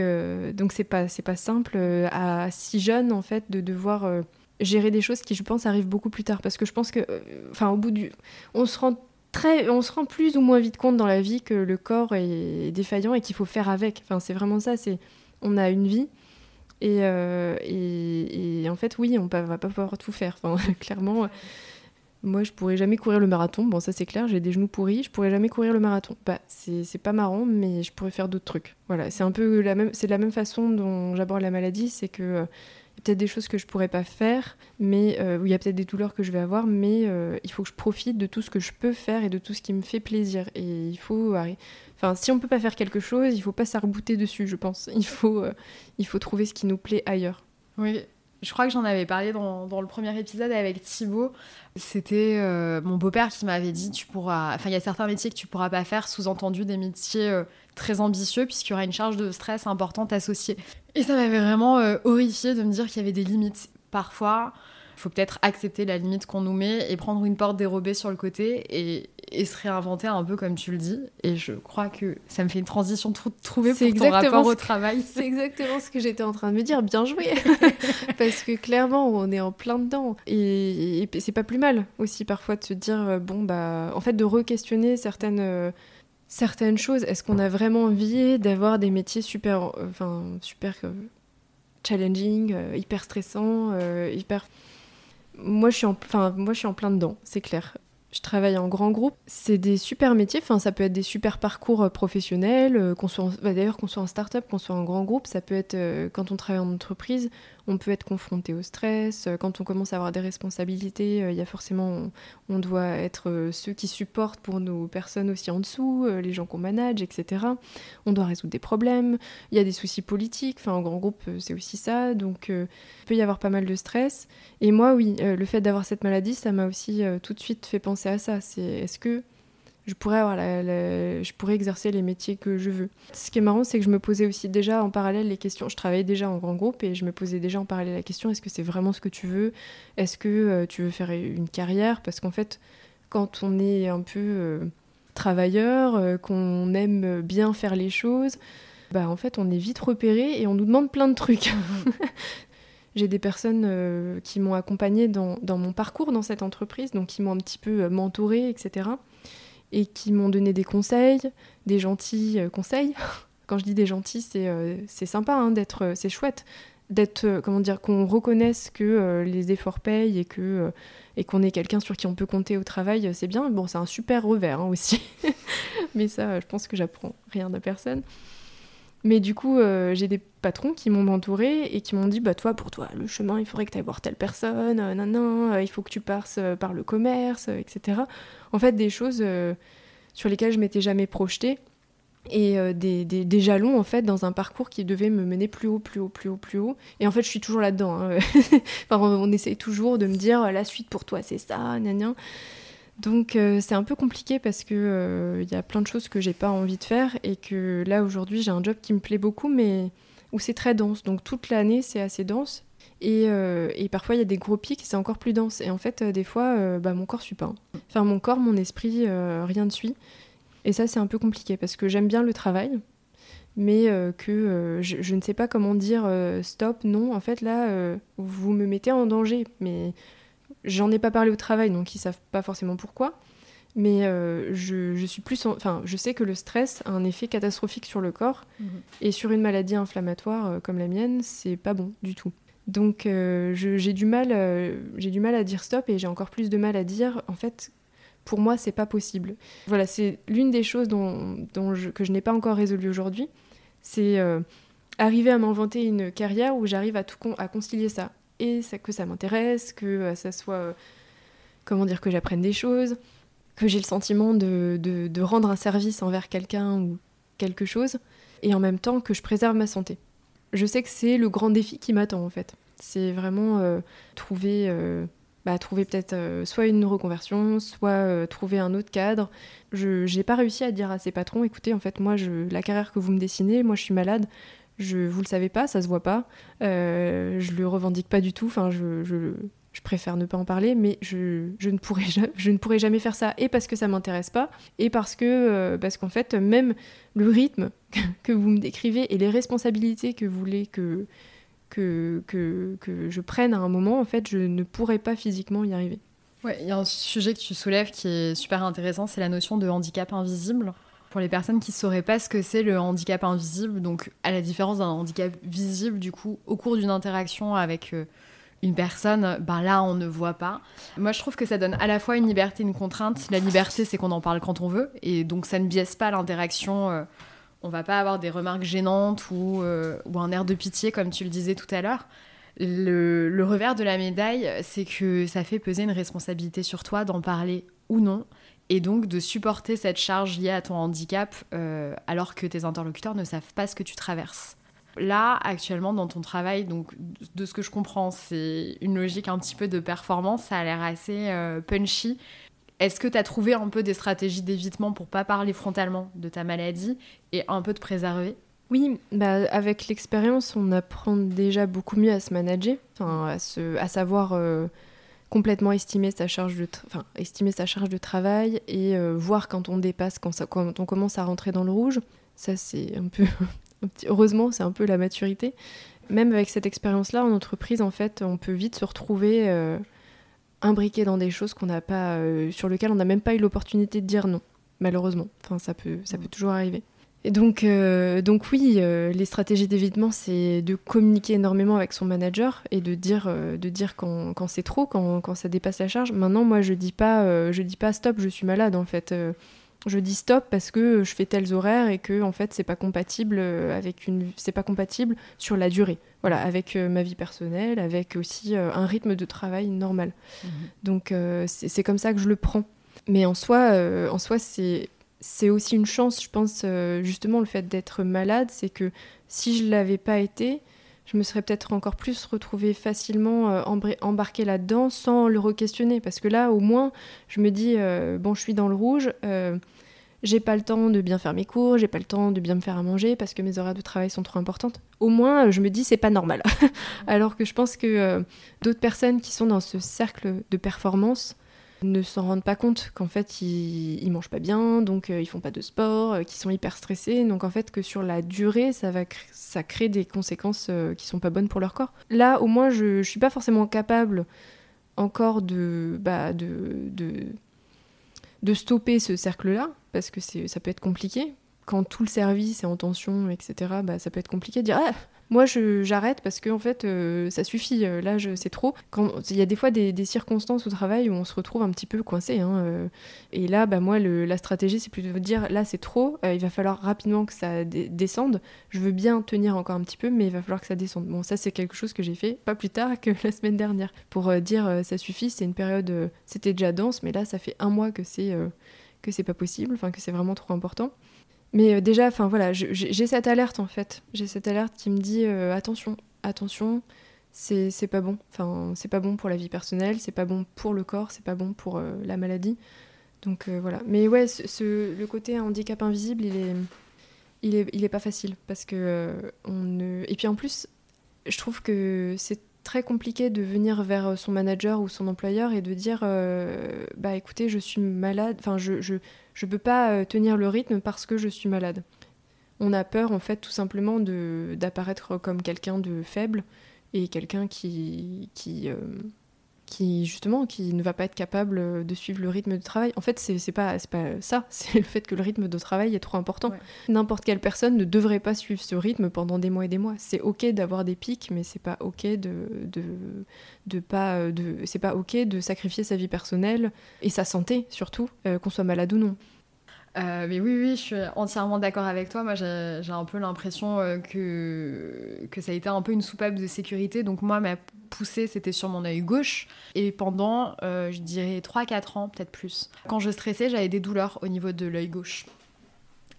donc c'est pas, pas simple à si jeune en fait de devoir gérer des choses qui, je pense, arrivent beaucoup plus tard. Parce que je pense que, enfin, au bout du, on se rend on se rend plus ou moins vite compte dans la vie que le corps est défaillant et qu'il faut faire avec. Enfin, c'est vraiment ça. C'est, on a une vie et, euh, en fait, oui, on ne va pas pouvoir tout faire. Enfin, clairement, moi, je pourrais jamais courir le marathon. Bon, ça c'est clair. J'ai des genoux pourris. Je pourrais jamais courir le marathon. Bah, c'est pas marrant, mais je pourrais faire d'autres trucs. Voilà, c'est un peu la même, c'est de la même façon dont j'aborde la maladie, c'est que peut-être des choses que je pourrais pas faire, mais euh, où il y a peut-être des douleurs que je vais avoir, mais euh, il faut que je profite de tout ce que je peux faire et de tout ce qui me fait plaisir. Et il faut, enfin, si on peut pas faire quelque chose, il faut pas s'arbouter dessus, je pense. Il faut, euh, il faut trouver ce qui nous plaît ailleurs. Oui, je crois que j'en avais parlé dans, le premier épisode avec Thibaut. C'était mon beau-père qui m'avait dit tu pourras. Enfin, il y a certains métiers que tu pourras pas faire, sous-entendu des métiers très ambitieux, puisqu'il y aura une charge de stress importante associée. Et ça m'avait vraiment euh, horrifié de me dire qu'il y avait des limites. Parfois, faut peut-être accepter la limite qu'on nous met et prendre une porte dérobée sur le côté et, se réinventer un peu comme tu le dis. Et je crois que ça me fait une transition trouvée pour ton rapport au travail. C'est exactement ce que j'étais en train de me dire. Bien joué Parce que clairement, on est en plein dedans. Et, c'est pas plus mal aussi parfois de se dire, euh, bon, bah, en fait, de re-questionner certaines... Euh, certaines choses. Est-ce qu'on a vraiment envie d'avoir des métiers super, euh, super euh, challenging, euh, hyper stressants, hyper. Moi, je suis en, moi, je suis en plein dedans, c'est clair. Je travaille en grand groupe. C'est des super métiers. Ça peut être des super parcours professionnels. qu'on soit, bah, d'ailleurs, qu'on soit en start-up, qu'on soit en grand groupe, ça peut être quand on travaille en entreprise on peut être confronté au stress. Euh, quand on commence à avoir des responsabilités, euh, il y a forcément, on, doit être euh, ceux qui supportent pour nos personnes aussi en dessous, les gens qu'on manage, etc. On doit résoudre des problèmes. Il y a des soucis politiques. Enfin, en grand groupe, c'est aussi ça. Donc, il peut y avoir pas mal de stress. Et moi, oui, le fait d'avoir cette maladie, ça m'a aussi tout de suite fait penser à ça. C'est est-ce que je pourrais, avoir je pourrais exercer les métiers que je veux. Ce qui est marrant, c'est que je me posais aussi déjà en parallèle les questions. Je travaillais déjà en grand groupe et je me posais déjà en parallèle la question est-ce que c'est vraiment ce que tu veux? Est-ce que euh, tu veux faire une carrière? Parce qu'en fait, quand on est un peu euh, travailleur, euh, qu'on aime bien faire les choses, bah en fait, on est vite repéré et on nous demande plein de trucs. J'ai des personnes qui m'ont accompagnée dans, dans, mon parcours dans cette entreprise, donc qui m'ont un petit peu mentorée, etc et qui m'ont donné des conseils, des gentils euh, conseils. Quand je dis des gentils, c'est euh, sympa hein, d'être, euh, c'est chouette d'être, comment dire, qu'on reconnaisse que les efforts payent et que et qu'on ait quelqu'un sur qui on peut compter au travail, c'est bien. Bon, c'est un super revers hein, aussi, mais ça, je pense que j'apprends rien à personne. Mais du coup, j'ai des patrons qui m'ont entouré et qui m'ont dit bah toi pour toi le chemin il faudrait que tu ailles voir telle personne non non il faut que tu passes par le commerce etc en fait des choses euh, sur lesquelles je m'étais jamais projetée et euh, des, des, jalons en fait dans un parcours qui devait me mener plus haut, plus haut, plus haut, plus haut. Et en fait, je suis toujours là-dedans. Hein. enfin, on, essaye toujours de me dire la suite pour toi, c'est ça, gna, Donc euh, c'est un peu compliqué parce que il y a plein de choses que j'ai pas envie de faire et que là aujourd'hui j'ai un job qui me plaît beaucoup, mais où c'est très dense. Donc toute l'année c'est assez dense euh, et, parfois, il y a des gros pics, c'est encore plus dense. Et en fait, euh, des fois, euh, bah, mon corps suit pas. Enfin, mon corps, mon esprit, rien ne suit. Et ça, c'est un peu compliqué parce que j'aime bien le travail, mais que je, ne sais pas comment dire stop, non. En fait, là, vous me mettez en danger. Mais j'en ai pas parlé au travail, donc ils savent pas forcément pourquoi. Mais je, suis plus. Enfin, je sais que le stress a un effet catastrophique sur le corps. Mhm. Et sur une maladie inflammatoire comme la mienne, c'est pas bon du tout. Donc euh, j'ai du mal, euh, j'ai du mal à dire stop et j'ai encore plus de mal à dire en fait pour moi c'est pas possible. Voilà, c'est l'une des choses dont, que je n'ai pas encore résolu aujourd'hui, c'est euh, arriver à m'inventer une carrière où j'arrive à tout à concilier ça et ça, que ça m'intéresse, que ça soit comment dire que j'apprenne des choses, que j'ai le sentiment de, de rendre un service envers quelqu'un ou quelque chose et en même temps que je préserve ma santé je sais que c'est le grand défi qui m'attend en fait. C'est vraiment euh, trouver euh, bah, trouver peut-être euh, soit une reconversion, soit euh, trouver un autre cadre. Je n'ai pas réussi à dire à ses patrons, écoutez, en fait, moi, je, la carrière que vous me dessinez, moi, je suis malade, je, vous le savez pas, ça se voit pas, euh, je le revendique pas du tout, enfin, je, préfère ne pas en parler, mais je, ne pourrais jamais, faire ça, et parce que ça m'intéresse pas, et parce que, euh, parce qu'en fait, même le rythme que vous me décrivez et les responsabilités que vous voulez que que, que, que, je prenne à un moment, en fait, je ne pourrais pas physiquement y arriver. Ouais, il y a un sujet que tu soulèves qui est super intéressant, c'est la notion de handicap invisible. Pour les personnes qui ne sauraient pas ce que c'est le handicap invisible, donc à la différence d'un handicap visible, du coup, au cours d'une interaction avec euh, une personne, ben là, on ne voit pas. Moi, je trouve que ça donne à la fois une liberté et une contrainte. La liberté, c'est qu'on en parle quand on veut, et donc ça ne biaise pas l'interaction. Euh, on va pas avoir des remarques gênantes ou, euh, ou, un air de pitié, comme tu le disais tout à l'heure. Le, revers de la médaille, c'est que ça fait peser une responsabilité sur toi d'en parler ou non, et donc de supporter cette charge liée à ton handicap euh, alors que tes interlocuteurs ne savent pas ce que tu traverses. Là, actuellement, dans ton travail, donc de ce que je comprends, c'est une logique un petit peu de performance, ça a l'air assez euh, punchy, est-ce que tu as trouvé un peu des stratégies d'évitement pour pas parler frontalement de ta maladie et un peu te préserver? Oui, bah avec l'expérience, on apprend déjà beaucoup mieux à se manager, à, se, à savoir euh, complètement estimer sa, charge de enfin, estimer sa charge de travail et euh, voir quand on dépasse, quand, ça, quand on commence à rentrer dans le rouge. Ça, c'est un peu. Heureusement, c'est un peu la maturité. Même avec cette expérience-là, en entreprise, en fait, on peut vite se retrouver. Euh, imbriqué dans des choses qu'on n'a pas, euh, sur lesquelles on n'a même pas eu l'opportunité de dire non, malheureusement. Enfin, ça peut, ça peut mm. toujours arriver. Et donc, euh, donc oui, euh, les stratégies d'évitement, c'est de communiquer énormément avec son manager et de dire, de dire quand, quand c'est trop, quand, quand, ça dépasse la charge. Maintenant, moi, je dis pas, je dis pas stop, je suis malade en fait je dis stop parce que je fais tels horaires et que en fait c'est pas compatible euh, avec une c'est pas compatible sur la durée voilà avec euh, ma vie personnelle avec aussi euh, un rythme de travail normal mhm. donc c'est comme ça que je le prends mais en soi en soi c'est c'est aussi une chance je pense justement le fait d'être malade c'est que si je l'avais pas été je me serais peut-être encore plus retrouvée facilement euh, embarquée là-dedans sans le re-questionner. Parce que là, au moins, je me dis, euh, bon, je suis dans le rouge, euh, j'ai pas le temps de bien faire mes cours, j'ai pas le temps de bien me faire à manger parce que mes horaires de travail sont trop importantes. Au moins, je me dis, c'est pas normal. Alors que je pense que d'autres personnes qui sont dans ce cercle de performance, ne s'en rendent pas compte qu'en fait ils, mangent pas bien, donc euh, ils font pas de sport, euh, qu'ils sont hyper stressés, donc en fait que sur la durée ça va ça crée des conséquences euh, qui sont pas bonnes pour leur corps. Là au moins je, je suis pas forcément capable encore de bah, de, de, de stopper ce cercle là parce que ça peut être compliqué quand tout le service est en tension etc bah ça peut être compliqué de dire ah, moi, j'arrête parce que en fait, euh, ça suffit. Euh, là, c'est trop. Il y a des fois des, circonstances au travail où on se retrouve un petit peu coincé. Hein, euh. et là, bah, moi, la stratégie, c'est plutôt de dire là, c'est trop. il va falloir rapidement que ça descende. Je veux bien tenir encore un petit peu, mais il va falloir que ça descende. Bon, ça, c'est quelque chose que j'ai fait pas plus tard que la semaine dernière pour dire ça suffit. C'est une période. C'était déjà dense, mais là, ça fait un mois que c'est que c'est pas possible. Enfin, que c'est vraiment trop important. Mais euh, déjà, enfin voilà, j'ai cette alerte en fait. J'ai cette alerte qui me dit euh, attention, attention, c'est pas bon. Enfin, c'est pas bon pour la vie personnelle, c'est pas bon pour le corps, c'est pas bon pour euh, la maladie. Donc voilà. Mais ouais, le côté handicap invisible, il est, il est, il est pas facile parce que on ne. Et puis en plus, je trouve que c'est très compliqué de venir vers son manager ou son employeur et de dire bah écoutez je suis malade enfin je, je, je peux pas euh, tenir le rythme parce que je suis malade. On a peur en fait tout simplement d'apparaître comme quelqu'un de faible et quelqu'un qui, qui, euh, qui justement qui ne va pas être capable de suivre le rythme de travail. En fait, c'est pas, pas ça, c'est le fait que le rythme de travail est trop important. N'importe quelle personne ne devrait pas suivre ce rythme pendant des mois et des mois. C'est ok d'avoir des pics, mais c'est pas ok de, de, de pas de c'est pas ok de sacrifier sa vie personnelle et sa santé surtout, euh, qu'on soit malade ou non. Euh, mais oui, oui, je suis entièrement d'accord avec toi. Moi, j'ai un peu l'impression euh, que, que ça a été un peu une soupape de sécurité. Donc moi, ma poussée, c'était sur mon œil gauche. Et pendant, euh, je dirais, 3-4 ans, peut-être plus. Quand je stressais, j'avais des douleurs au niveau de l'œil gauche.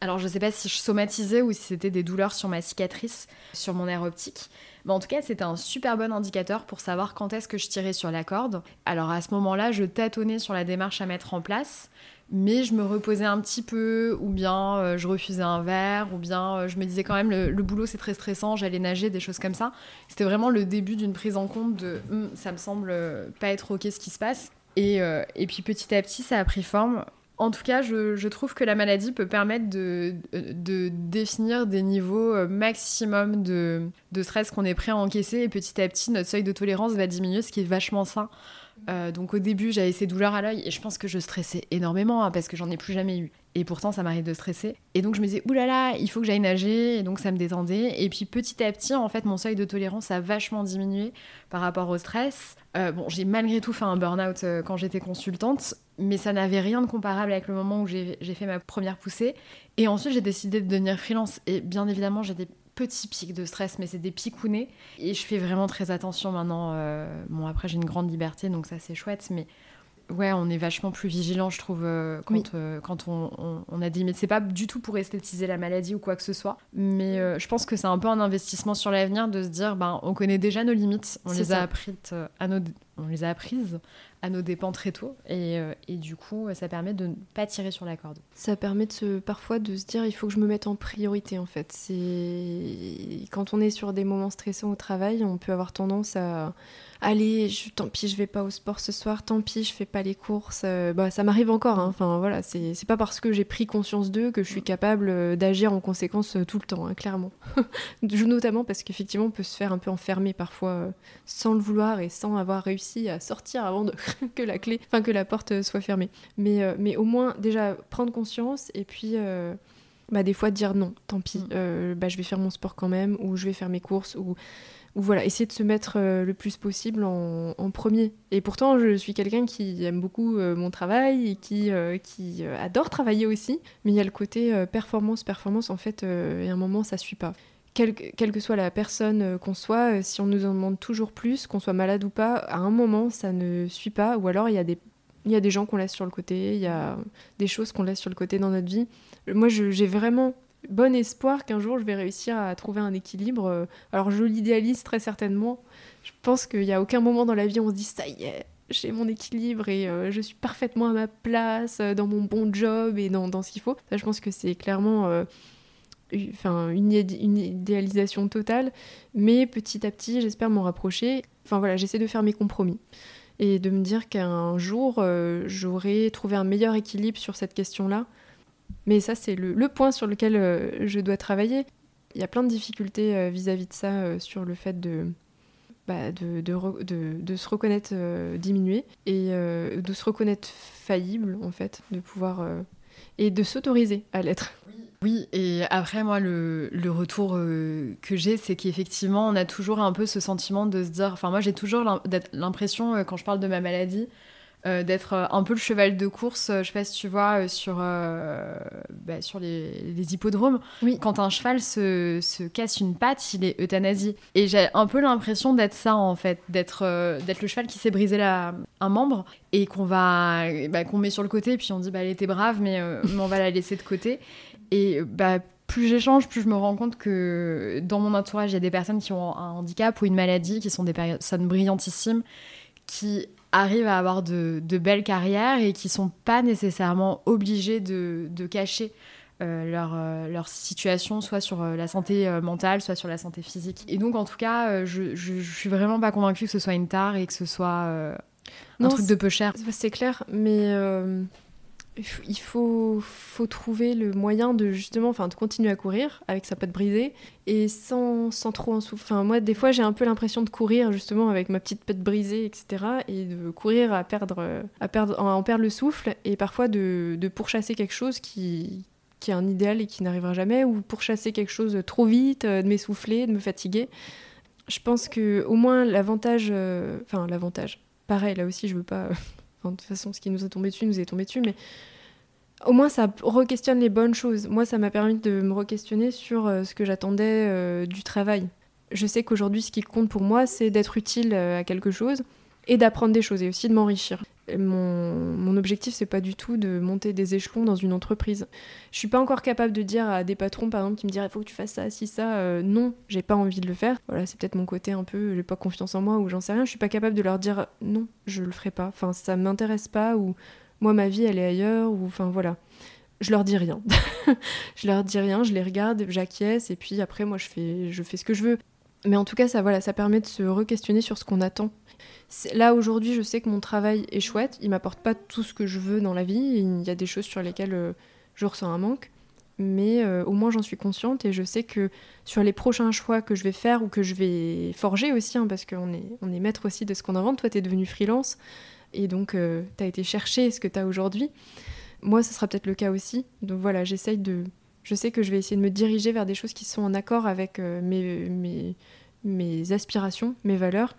Alors je sais pas si je somatisais ou si c'était des douleurs sur ma cicatrice, sur mon air optique. Mais en tout cas, c'était un super bon indicateur pour savoir quand est-ce que je tirais sur la corde. Alors à ce moment-là, je tâtonnais sur la démarche à mettre en place, mais je me reposais un petit peu, ou bien euh, je refusais un verre, ou bien euh, je me disais quand même le, boulot c'est très stressant, j'allais nager, des choses comme ça. C'était vraiment le début d'une prise en compte de hum, ça me semble pas être ok ce qui se passe. Et, euh, et puis petit à petit, ça a pris forme. En tout cas, je, trouve que la maladie peut permettre de, définir des niveaux euh, maximum de, stress qu'on est prêt à encaisser et petit à petit, notre seuil de tolérance va diminuer, ce qui est vachement sain. Euh, donc au début, j'avais ces douleurs à l'œil et je pense que je stressais énormément hein, parce que j'en ai plus jamais eu. Et pourtant, ça m'arrive de stresser. Et donc, je me disais, oulala, il faut que j'aille nager. Et donc, ça me détendait. Et puis, petit à petit, en fait, mon seuil de tolérance a vachement diminué par rapport au stress. Euh, bon, j'ai malgré tout fait un burn-out euh, quand j'étais consultante, mais ça n'avait rien de comparable avec le moment où j'ai fait ma première poussée. Et ensuite, j'ai décidé de devenir freelance. Et bien évidemment, j'ai des petits pics de stress, mais c'est des picounets. Et je fais vraiment très attention maintenant. Euh, bon, après, j'ai une grande liberté, donc ça, c'est chouette. Mais ouais, on est vachement plus vigilant, je trouve, euh, quand, euh, quand on, on, a dit. Mais c'est pas du tout pour esthétiser la maladie ou quoi que ce soit. Mais euh, je pense que c'est un peu un investissement sur l'avenir de se dire, ben, on connaît déjà nos limites, on les a apprises à nos, on les a apprises à nos dépens très tôt. Et, et, du coup, ça permet de ne pas tirer sur la corde. Ça permet de se, parfois de se dire il faut que je me mette en priorité en fait. C'est Quand on est sur des moments stressants au travail, on peut avoir tendance à allez, je, tant pis, je vais pas au sport ce soir, tant pis, je fais pas les courses. Euh, bah, ça m'arrive encore. Hein. Enfin, voilà, c'est pas parce que j'ai pris conscience d'eux que je suis capable euh, d'agir en conséquence euh, tout le temps, hein, clairement. Notamment parce qu'effectivement, on peut se faire un peu enfermer parfois sans le vouloir et sans avoir réussi à sortir avant de que la clé, enfin que la porte soit fermée. Mais, mais au moins, déjà, prendre conscience et puis. bah, des fois dire non, tant pis, mm. bah, je vais faire mon sport quand même, ou je vais faire mes courses, ou ou voilà, essayer de se mettre euh, le plus possible en, premier. Et pourtant, je suis quelqu'un qui aime beaucoup euh, mon travail et qui, euh, adore travailler aussi. Mais il y a le côté performance, performance, en fait, et à un moment, ça suit pas. Quelle, que soit la personne qu'on soit, si on nous en demande toujours plus, qu'on soit malade ou pas, à un moment, ça ne suit pas. Ou alors, il y a des, il y a des gens qu'on laisse sur le côté, il y a des choses qu'on laisse sur le côté dans notre vie. Moi, j'ai vraiment bon espoir qu'un jour je vais réussir à trouver un équilibre. Euh, alors je l'idéalise très certainement. Je pense qu'il n'y a aucun moment dans la vie où on se dit ça y est, j'ai mon équilibre et euh, je suis parfaitement à ma place euh, dans mon bon job et dans, dans ce qu'il faut. Ça, je pense que c'est clairement une, une, idéalisation totale. Mais petit à petit, j'espère m'en rapprocher. Enfin voilà, j'essaie de faire mes compromis et de me dire qu'un jour, j'aurai trouvé un meilleur équilibre sur cette question-là mais ça, c'est le, point sur lequel euh, je dois travailler. Il y a plein de difficultés euh, vis-à-vis de ça, euh, sur le fait de, bah, de, se reconnaître diminué et de se reconnaître faillible, en fait, de pouvoir. et de s'autoriser à l'être. Oui, et après, moi, le, le retour que j'ai, c'est qu'effectivement, on a toujours un peu ce sentiment de se dire. Enfin, moi, j'ai toujours l'impression, quand je parle de ma maladie, euh, d'être euh, un peu le cheval de course, euh, je sais pas si tu vois, sur, bah, sur les, les, hippodromes. Oui. Quand un cheval se, se, casse une patte, il est euthanasie. Et j'ai un peu l'impression d'être ça, en fait, d'être d'être le cheval qui s'est brisé la, un membre et qu'on va bah, qu'on met sur le côté, puis on dit, bah, elle était brave, mais, mais on va la laisser de côté. Et bah, plus j'échange, plus je me rends compte que dans mon entourage, il y a des personnes qui ont un handicap ou une maladie, qui sont des personnes brillantissimes, qui arrivent à avoir de, belles carrières et qui sont pas nécessairement obligés de, cacher euh, leur, euh, leur, situation, soit sur euh, la santé mentale, soit sur la santé physique. Et donc, en tout cas, je, je, suis vraiment pas convaincue que ce soit une tare et que ce soit un truc de peu cher. C'est clair, mais il faut, faut trouver le moyen de justement enfin de continuer à courir avec sa patte brisée et sans, sans trop en souffrir. Enfin, moi, des fois, j'ai un peu l'impression de courir justement avec ma petite patte brisée, etc. et de courir à perdre, à perdre, en perdre le souffle et parfois de, de pourchasser quelque chose qui, qui est un idéal et qui n'arrivera jamais ou pourchasser quelque chose trop vite, de m'essouffler, de me fatiguer. Je pense que au moins l'avantage, euh, enfin l'avantage, pareil, là aussi, je veux pas de toute façon, ce qui nous est tombé dessus, nous est tombé dessus, mais au moins ça re-questionne les bonnes choses. Moi, ça m'a permis de me re-questionner sur euh, ce que j'attendais euh, du travail. Je sais qu'aujourd'hui, ce qui compte pour moi, c'est d'être utile euh, à quelque chose et d'apprendre des choses et aussi de m'enrichir. Mon, mon, objectif, c'est pas du tout de monter des échelons dans une entreprise. Je suis pas encore capable de dire à des patrons, par exemple, qui me diraient il faut que tu fasses ça, si ça. Euh, non, j'ai pas envie de le faire. Voilà, c'est peut-être mon côté un peu, j'ai pas confiance en moi ou j'en sais rien. Je suis pas capable de leur dire non, je le ferai pas. Enfin, ça m'intéresse pas ou moi, ma vie, elle est ailleurs ou enfin voilà. Je leur dis rien. je leur dis rien, je les regarde, j'acquiesce et puis après, moi, je fais, je fais ce que je veux. Mais en tout cas, ça, voilà, ça permet de se re-questionner sur ce qu'on attend. Là, aujourd'hui, je sais que mon travail est chouette. Il m'apporte pas tout ce que je veux dans la vie. Il y a des choses sur lesquelles euh, je ressens un manque. Mais euh, au moins, j'en suis consciente et je sais que sur les prochains choix que je vais faire ou que je vais forger aussi, hein, parce qu'on est, on est maître aussi de ce qu'on invente. Toi, tu es devenu freelance et donc euh, tu as été chercher ce que tu as aujourd'hui. Moi, ce sera peut-être le cas aussi. Donc voilà, j'essaye de, je sais que je vais essayer de me diriger vers des choses qui sont en accord avec euh, mes, mes, aspirations, mes valeurs,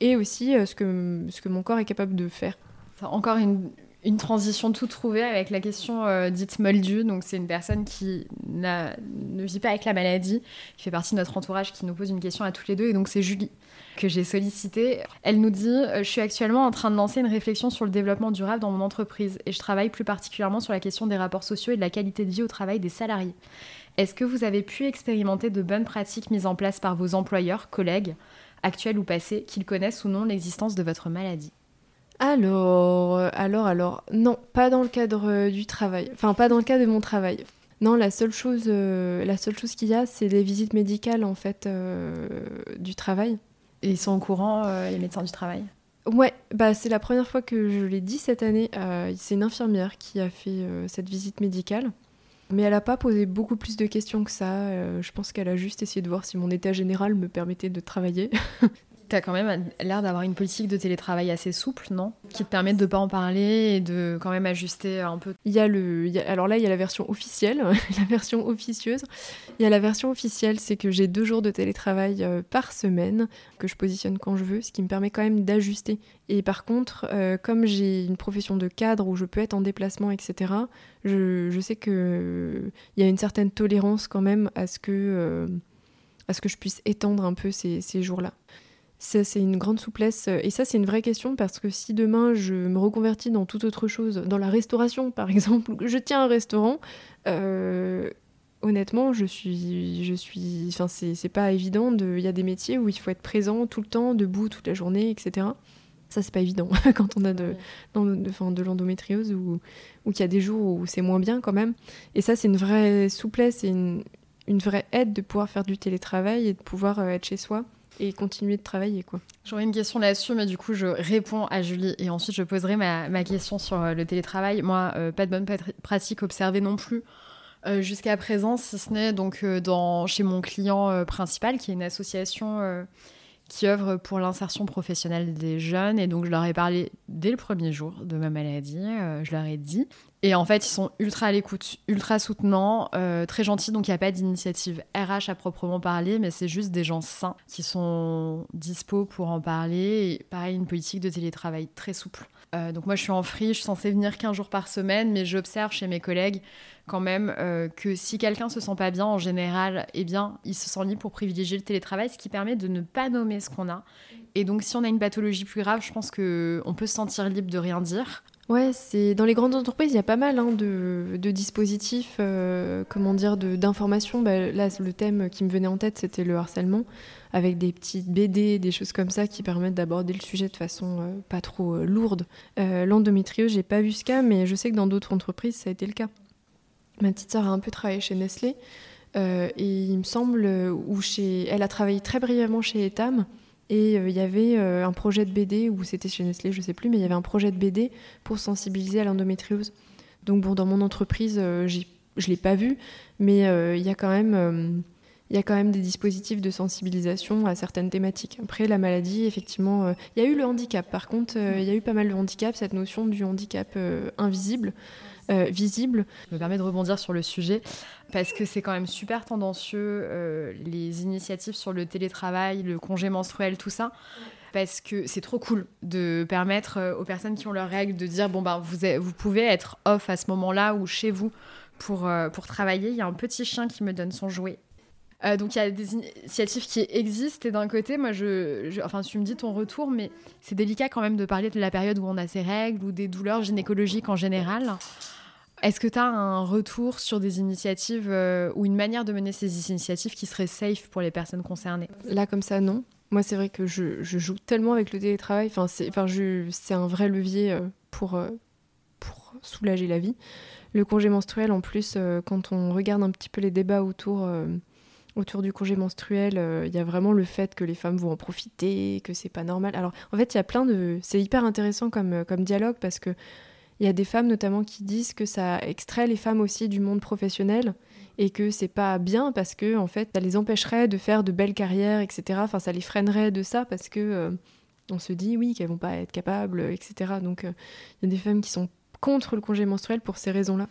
et aussi euh, ce, que, ce que mon corps est capable de faire. Encore une, une transition tout trouvée avec la question euh, dite moldue. Donc, c'est une personne qui ne vit pas avec la maladie, qui fait partie de notre entourage, qui nous pose une question à toutes les deux. Et donc, c'est Julie que j'ai sollicitée. Elle nous dit Je suis actuellement en train de lancer une réflexion sur le développement durable dans mon entreprise et je travaille plus particulièrement sur la question des rapports sociaux et de la qualité de vie au travail des salariés. Est-ce que vous avez pu expérimenter de bonnes pratiques mises en place par vos employeurs, collègues, actuels ou passés, qu'ils connaissent ou non l'existence de votre maladie alors, euh, alors, alors, non, pas dans le cadre euh, du travail. Enfin, pas dans le cadre de mon travail. Non, la seule chose, euh, la seule chose qu'il y a, c'est des visites médicales en fait du travail. Et ils sont au courant, les médecins du travail? Ouais, bah c'est la première fois que je l'ai dit cette année. c'est une infirmière qui a fait cette visite médicale. Mais elle n'a pas posé beaucoup plus de questions que ça. je pense qu'elle a juste essayé de voir si mon état général me permettait de travailler. T'as quand même l'air d'avoir une politique de télétravail assez souple, non? Qui te permet de pas en parler et de quand même ajuster un peu. Il y a le, alors là, il y a la version officielle, la version officieuse. Il y a la version officielle, c'est que j'ai deux jours de télétravail euh, par semaine que je positionne quand je veux, ce qui me permet quand même d'ajuster. Et par contre, euh, comme j'ai une profession de cadre où je peux être en déplacement, etc., je, sais que il y a une certaine tolérance quand même à ce que euh, à ce que je puisse étendre un peu ces jours-là. Ça, c'est une grande souplesse. Et ça, c'est une vraie question parce que si demain je me reconvertis dans toute autre chose, dans la restauration par exemple, je tiens un restaurant, euh, honnêtement, je suis. Je suis enfin, c'est pas évident. Il y a des métiers où il faut être présent tout le temps, debout toute la journée, etc. Ça, c'est pas évident quand on a de, de, de l'endométriose ou, ou qu'il y a des jours où c'est moins bien quand même. Et ça, c'est une vraie souplesse et une, une vraie aide de pouvoir faire du télétravail et de pouvoir euh, être chez soi et continuer de travailler. J'aurais une question là-dessus, mais du coup, je réponds à Julie et ensuite je poserai ma, question sur euh, le télétravail. Moi, euh, pas de bonne pratique observée non plus. Euh, jusqu'à présent, si ce n'est donc chez mon client principal, qui est une association qui œuvre pour l'insertion professionnelle des jeunes. Et donc, je leur ai parlé dès le premier jour de ma maladie. je leur ai dit. Et en fait, ils sont ultra à l'écoute, ultra soutenants, euh, très gentils. Donc, il n'y a pas d'initiative RH à proprement parler, mais c'est juste des gens sains qui sont dispo pour en parler. Et pareil, une politique de télétravail très souple. Euh, donc, moi, je suis en free, je suis censée venir 15 jours par semaine, mais j'observe chez mes collègues quand même euh, que si quelqu'un se sent pas bien, en général, eh bien, il se sent libre pour privilégier le télétravail, ce qui permet de ne pas nommer ce qu'on a. Et donc, si on a une pathologie plus grave, je pense qu'on peut se sentir libre de rien dire. Ouais, c'est dans les grandes entreprises, il y a pas mal hein, de, dispositifs, euh, comment dire, d'informations. Bah, là, le thème qui me venait en tête, c'était le harcèlement, avec des petites BD, des choses comme ça qui permettent d'aborder le sujet de façon euh, pas trop euh, lourde. L'endométriose, j'ai pas vu ce cas, mais je sais que dans d'autres entreprises, ça a été le cas. Ma petite sœur a un peu travaillé chez Nestlé, et il me semble, où chez, elle a travaillé très brièvement chez Etam. Et euh, il y avait euh, un projet de BD, ou c'était chez Nestlé, je sais plus, mais il y avait un projet de BD pour sensibiliser à l'endométriose. Donc bon, dans mon entreprise, euh, je ne l'ai pas vu, mais il y a quand même... il y a quand même des dispositifs de sensibilisation à certaines thématiques. Après, la maladie, effectivement, il y a eu le handicap. Par contre, il y a eu pas mal de handicap, cette notion du handicap invisible. Euh, visible. Je me permets de rebondir sur le sujet parce que c'est quand même super tendancieux euh, les initiatives sur le télétravail, le congé menstruel, tout ça. Parce que c'est trop cool de permettre euh, aux personnes qui ont leurs règles de dire bon ben vous, vous pouvez être off à ce moment-là ou chez vous pour, pour travailler. Il y a un petit chien qui me donne son jouet Euh, donc il y a des initiatives qui existent et d'un côté, moi, je, enfin, tu me dis ton retour, mais c'est délicat quand même de parler de la période où on a ses règles ou des douleurs gynécologiques en général. Est-ce que tu as un retour sur des initiatives euh, ou une manière de mener ces initiatives qui serait safe pour les personnes concernées? Là, comme ça, non. Moi, c'est vrai que je, joue tellement avec le télétravail. Enfin, c'est enfin, un vrai levier euh, pour, pour soulager la vie. Le congé menstruel, en plus, quand on regarde un petit peu les débats autour, autour du congé menstruel, il y a vraiment le fait que les femmes vont en profiter, que c'est pas normal. Alors, en fait, il y a plein de. C'est hyper intéressant comme, comme dialogue parce que il y a des femmes notamment qui disent que ça extrait les femmes aussi du monde professionnel et que c'est pas bien parce que en fait ça les empêcherait de faire de belles carrières, etc. Enfin, ça les freinerait de ça parce que euh, on se dit oui qu'elles vont pas être capables, etc. Donc euh, il y a des femmes qui sont contre le congé menstruel pour ces raisons-là.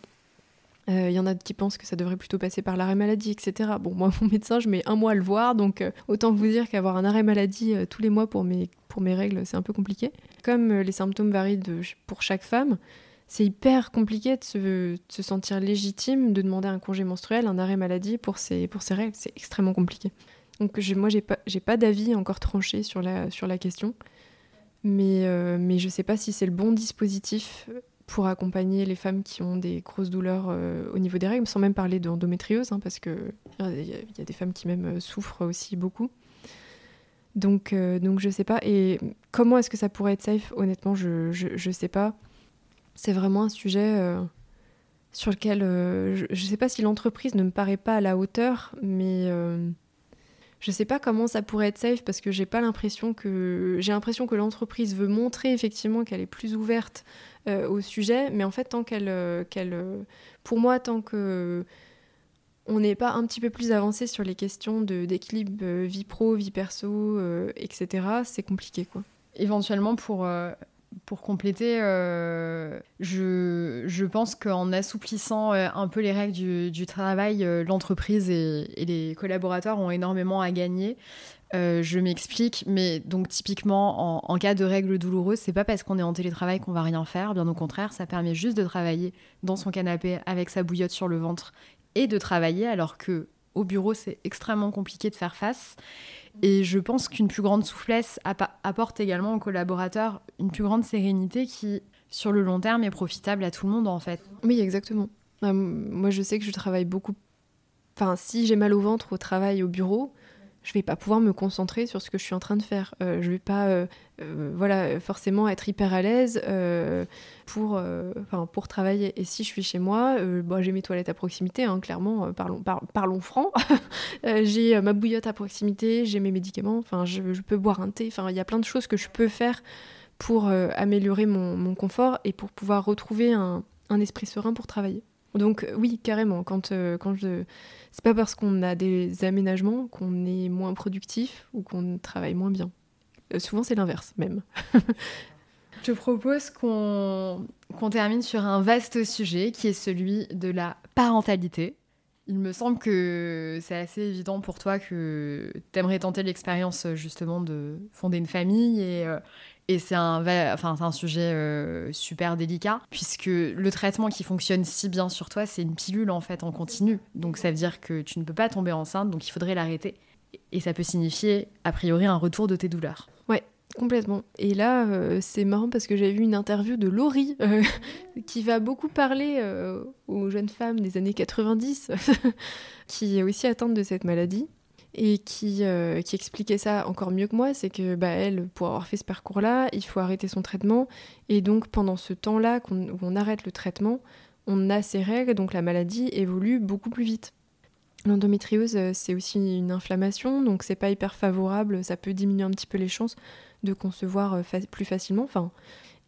Euh, il y en a qui pensent que ça devrait plutôt passer par l'arrêt maladie, etc. Bon, moi, mon médecin, je mets un mois à le voir, donc autant vous dire qu'avoir un arrêt maladie tous les mois pour mes, pour mes règles, c'est un peu compliqué. Comme les symptômes varient pour chaque femme, c'est hyper compliqué de se, sentir légitime de demander un congé menstruel, un arrêt maladie pour ses, pour ses règles. C'est extrêmement compliqué. Donc moi, j'ai pas, pas d'avis encore tranché sur la, sur la question. Mais, euh, mais je sais pas si c'est le bon dispositif pour accompagner les femmes qui ont des grosses douleurs euh, au niveau des règles, sans même parler d'endométriose, hein, parce qu'il y, y, a des femmes qui même euh, souffrent aussi beaucoup. Donc, donc je sais pas. Et comment est-ce que ça pourrait être safe? Honnêtement, je, je, sais pas c'est vraiment un sujet euh, sur lequel euh, je ne sais pas si l'entreprise ne me paraît pas à la hauteur, mais euh, je ne sais pas comment ça pourrait être safe parce que j'ai pas l'impression que j'ai l'impression que l'entreprise veut montrer effectivement qu'elle est plus ouverte au sujet, mais en fait tant qu'elle, qu'elle pour moi tant que on n'est pas un petit peu plus avancé sur les questions d'équilibre vie pro, vie perso, etc., c'est compliqué quoi. Éventuellement pour pour compléter, euh, je, pense qu'en assouplissant euh, un peu les règles du, travail, euh, l'entreprise et, les collaborateurs ont énormément à gagner. je m'explique, mais donc typiquement en, cas de règles douloureuses, c'est pas parce qu'on est en télétravail qu'on va rien faire. Bien au contraire, ça permet juste de travailler dans son canapé avec sa bouillotte sur le ventre et de travailler alors que au bureau, c'est extrêmement compliqué de faire face. Et je pense qu'une plus grande souplesse apporte également aux collaborateurs une plus grande sérénité qui, sur le long terme, est profitable à tout le monde en fait. Oui, exactement. Euh, moi, je sais que je travaille beaucoup. Enfin, si j'ai mal au ventre au travail, au bureau, je vais pas pouvoir me concentrer sur ce que je suis en train de faire. Euh, je vais pas, euh, euh, voilà, forcément être hyper à l'aise pour, travailler. Et si je suis chez moi, bon, j'ai mes toilettes à proximité, hein, clairement, parlons, parlons franc. j'ai ma bouillotte à proximité, j'ai mes médicaments. Enfin, je, peux boire un thé. Enfin, il y a plein de choses que je peux faire pour améliorer mon, confort et pour pouvoir retrouver un esprit serein pour travailler. Donc oui, carrément. Quand, quand je c'est pas parce qu'on a des aménagements qu'on est moins productif ou qu'on travaille moins bien. Euh, souvent, c'est l'inverse, même. Je propose qu'on termine sur un vaste sujet qui est celui de la parentalité. Il me semble que c'est assez évident pour toi que tu aimerais tenter l'expérience justement de fonder une famille et, euh, et c'est un, enfin, un sujet euh, super délicat, puisque le traitement qui fonctionne si bien sur toi, c'est une pilule en fait en continu. Donc ça veut dire que tu ne peux pas tomber enceinte, donc il faudrait l'arrêter. Et ça peut signifier, a priori, un retour de tes douleurs. Ouais, Complètement. Et là, euh, c'est marrant parce que j'ai vu une interview de Laurie euh, qui va beaucoup parler aux jeunes femmes des années 90 qui aussi atteinte de cette maladie et qui, euh, qui expliquait ça encore mieux que moi, c'est que bah, elle, pour avoir fait ce parcours-là, il faut arrêter son traitement, et donc pendant ce temps-là où on arrête le traitement, on a ses règles, donc la maladie évolue beaucoup plus vite. L'endométriose, euh, c'est aussi une inflammation, donc c'est pas hyper favorable, ça peut diminuer un petit peu les chances de concevoir euh, plus facilement. Enfin,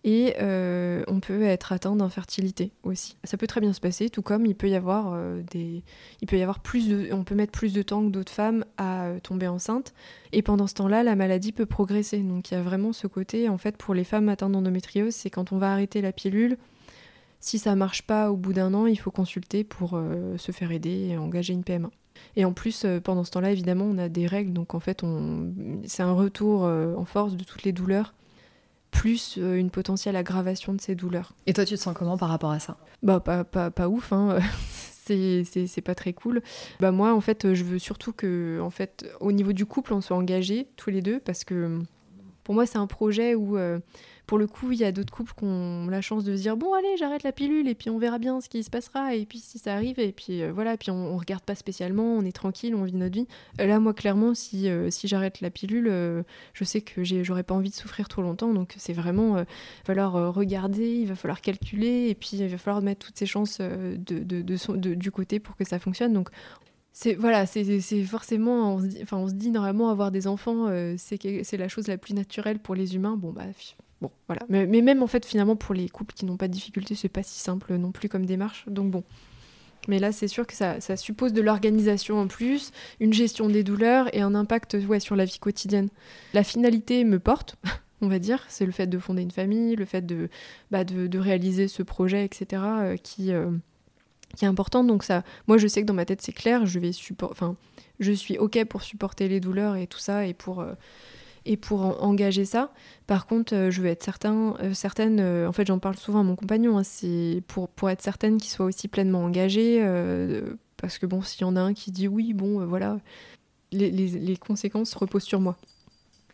et euh, on peut être atteint d'infertilité aussi. Ça peut très bien se passer, tout comme il peut y avoir euh, des, il peut y avoir plus de, on peut mettre plus de temps que d'autres femmes à euh, tomber enceinte. Et pendant ce temps-là, la maladie peut progresser. Donc il y a vraiment ce côté, en fait, pour les femmes atteintes d'endométriose, c'est quand on va arrêter la pilule. Si ça marche pas au bout d'un an, il faut consulter pour se faire aider et engager une PMA. Et en plus, pendant ce temps-là, évidemment, on a des règles, donc en fait, on... c'est un retour en force de toutes les douleurs plus euh, une potentielle aggravation de ces douleurs. Et toi, tu te sens comment par rapport à ça? Bah, pas, pas, pas ouf. Hein. c'est pas très cool. Bah moi, en fait, je veux surtout que, en fait, au niveau du couple, on soit engagés tous les deux parce que pour moi, c'est un projet où pour le coup, il y a d'autres couples qui ont la chance de se dire bon, allez, j'arrête la pilule et puis on verra bien ce qui se passera. Et puis si ça arrive, et puis euh, voilà, puis on, regarde pas spécialement, on est tranquille, on vit notre vie. Euh, là, moi, clairement, si, euh, si j'arrête la pilule, je sais que j'aurais pas envie de souffrir trop longtemps. Donc c'est vraiment, il va falloir regarder, il va falloir calculer, et puis il va falloir mettre toutes ses chances de, de, de, du côté pour que ça fonctionne. Donc c'est voilà, c'est forcément, on se, dit, enfin, on se dit normalement avoir des enfants, c'est la chose la plus naturelle pour les humains. Bon bah Bon, voilà. Mais, même en fait, finalement, pour les couples qui n'ont pas de difficultés, c'est pas si simple non plus comme démarche. Donc bon. Mais là, c'est sûr que ça, ça suppose de l'organisation en plus, une gestion des douleurs et un impact ouais, sur la vie quotidienne. La finalité me porte, on va dire, c'est le fait de fonder une famille, le fait de, bah, de réaliser ce projet, etc., euh, qui, euh, qui est important. Donc ça, moi, je sais que dans ma tête, c'est clair, je vais support... enfin, je suis ok pour supporter les douleurs et tout ça et pour euh, et pour engager ça. Par contre, euh, je veux être certain, euh, certaine, en fait j'en parle souvent à mon compagnon, hein, c'est pour, pour être certaine qu'il soit aussi pleinement engagé, parce que bon, s'il y en a un qui dit oui, bon, voilà, les, les, conséquences reposent sur moi.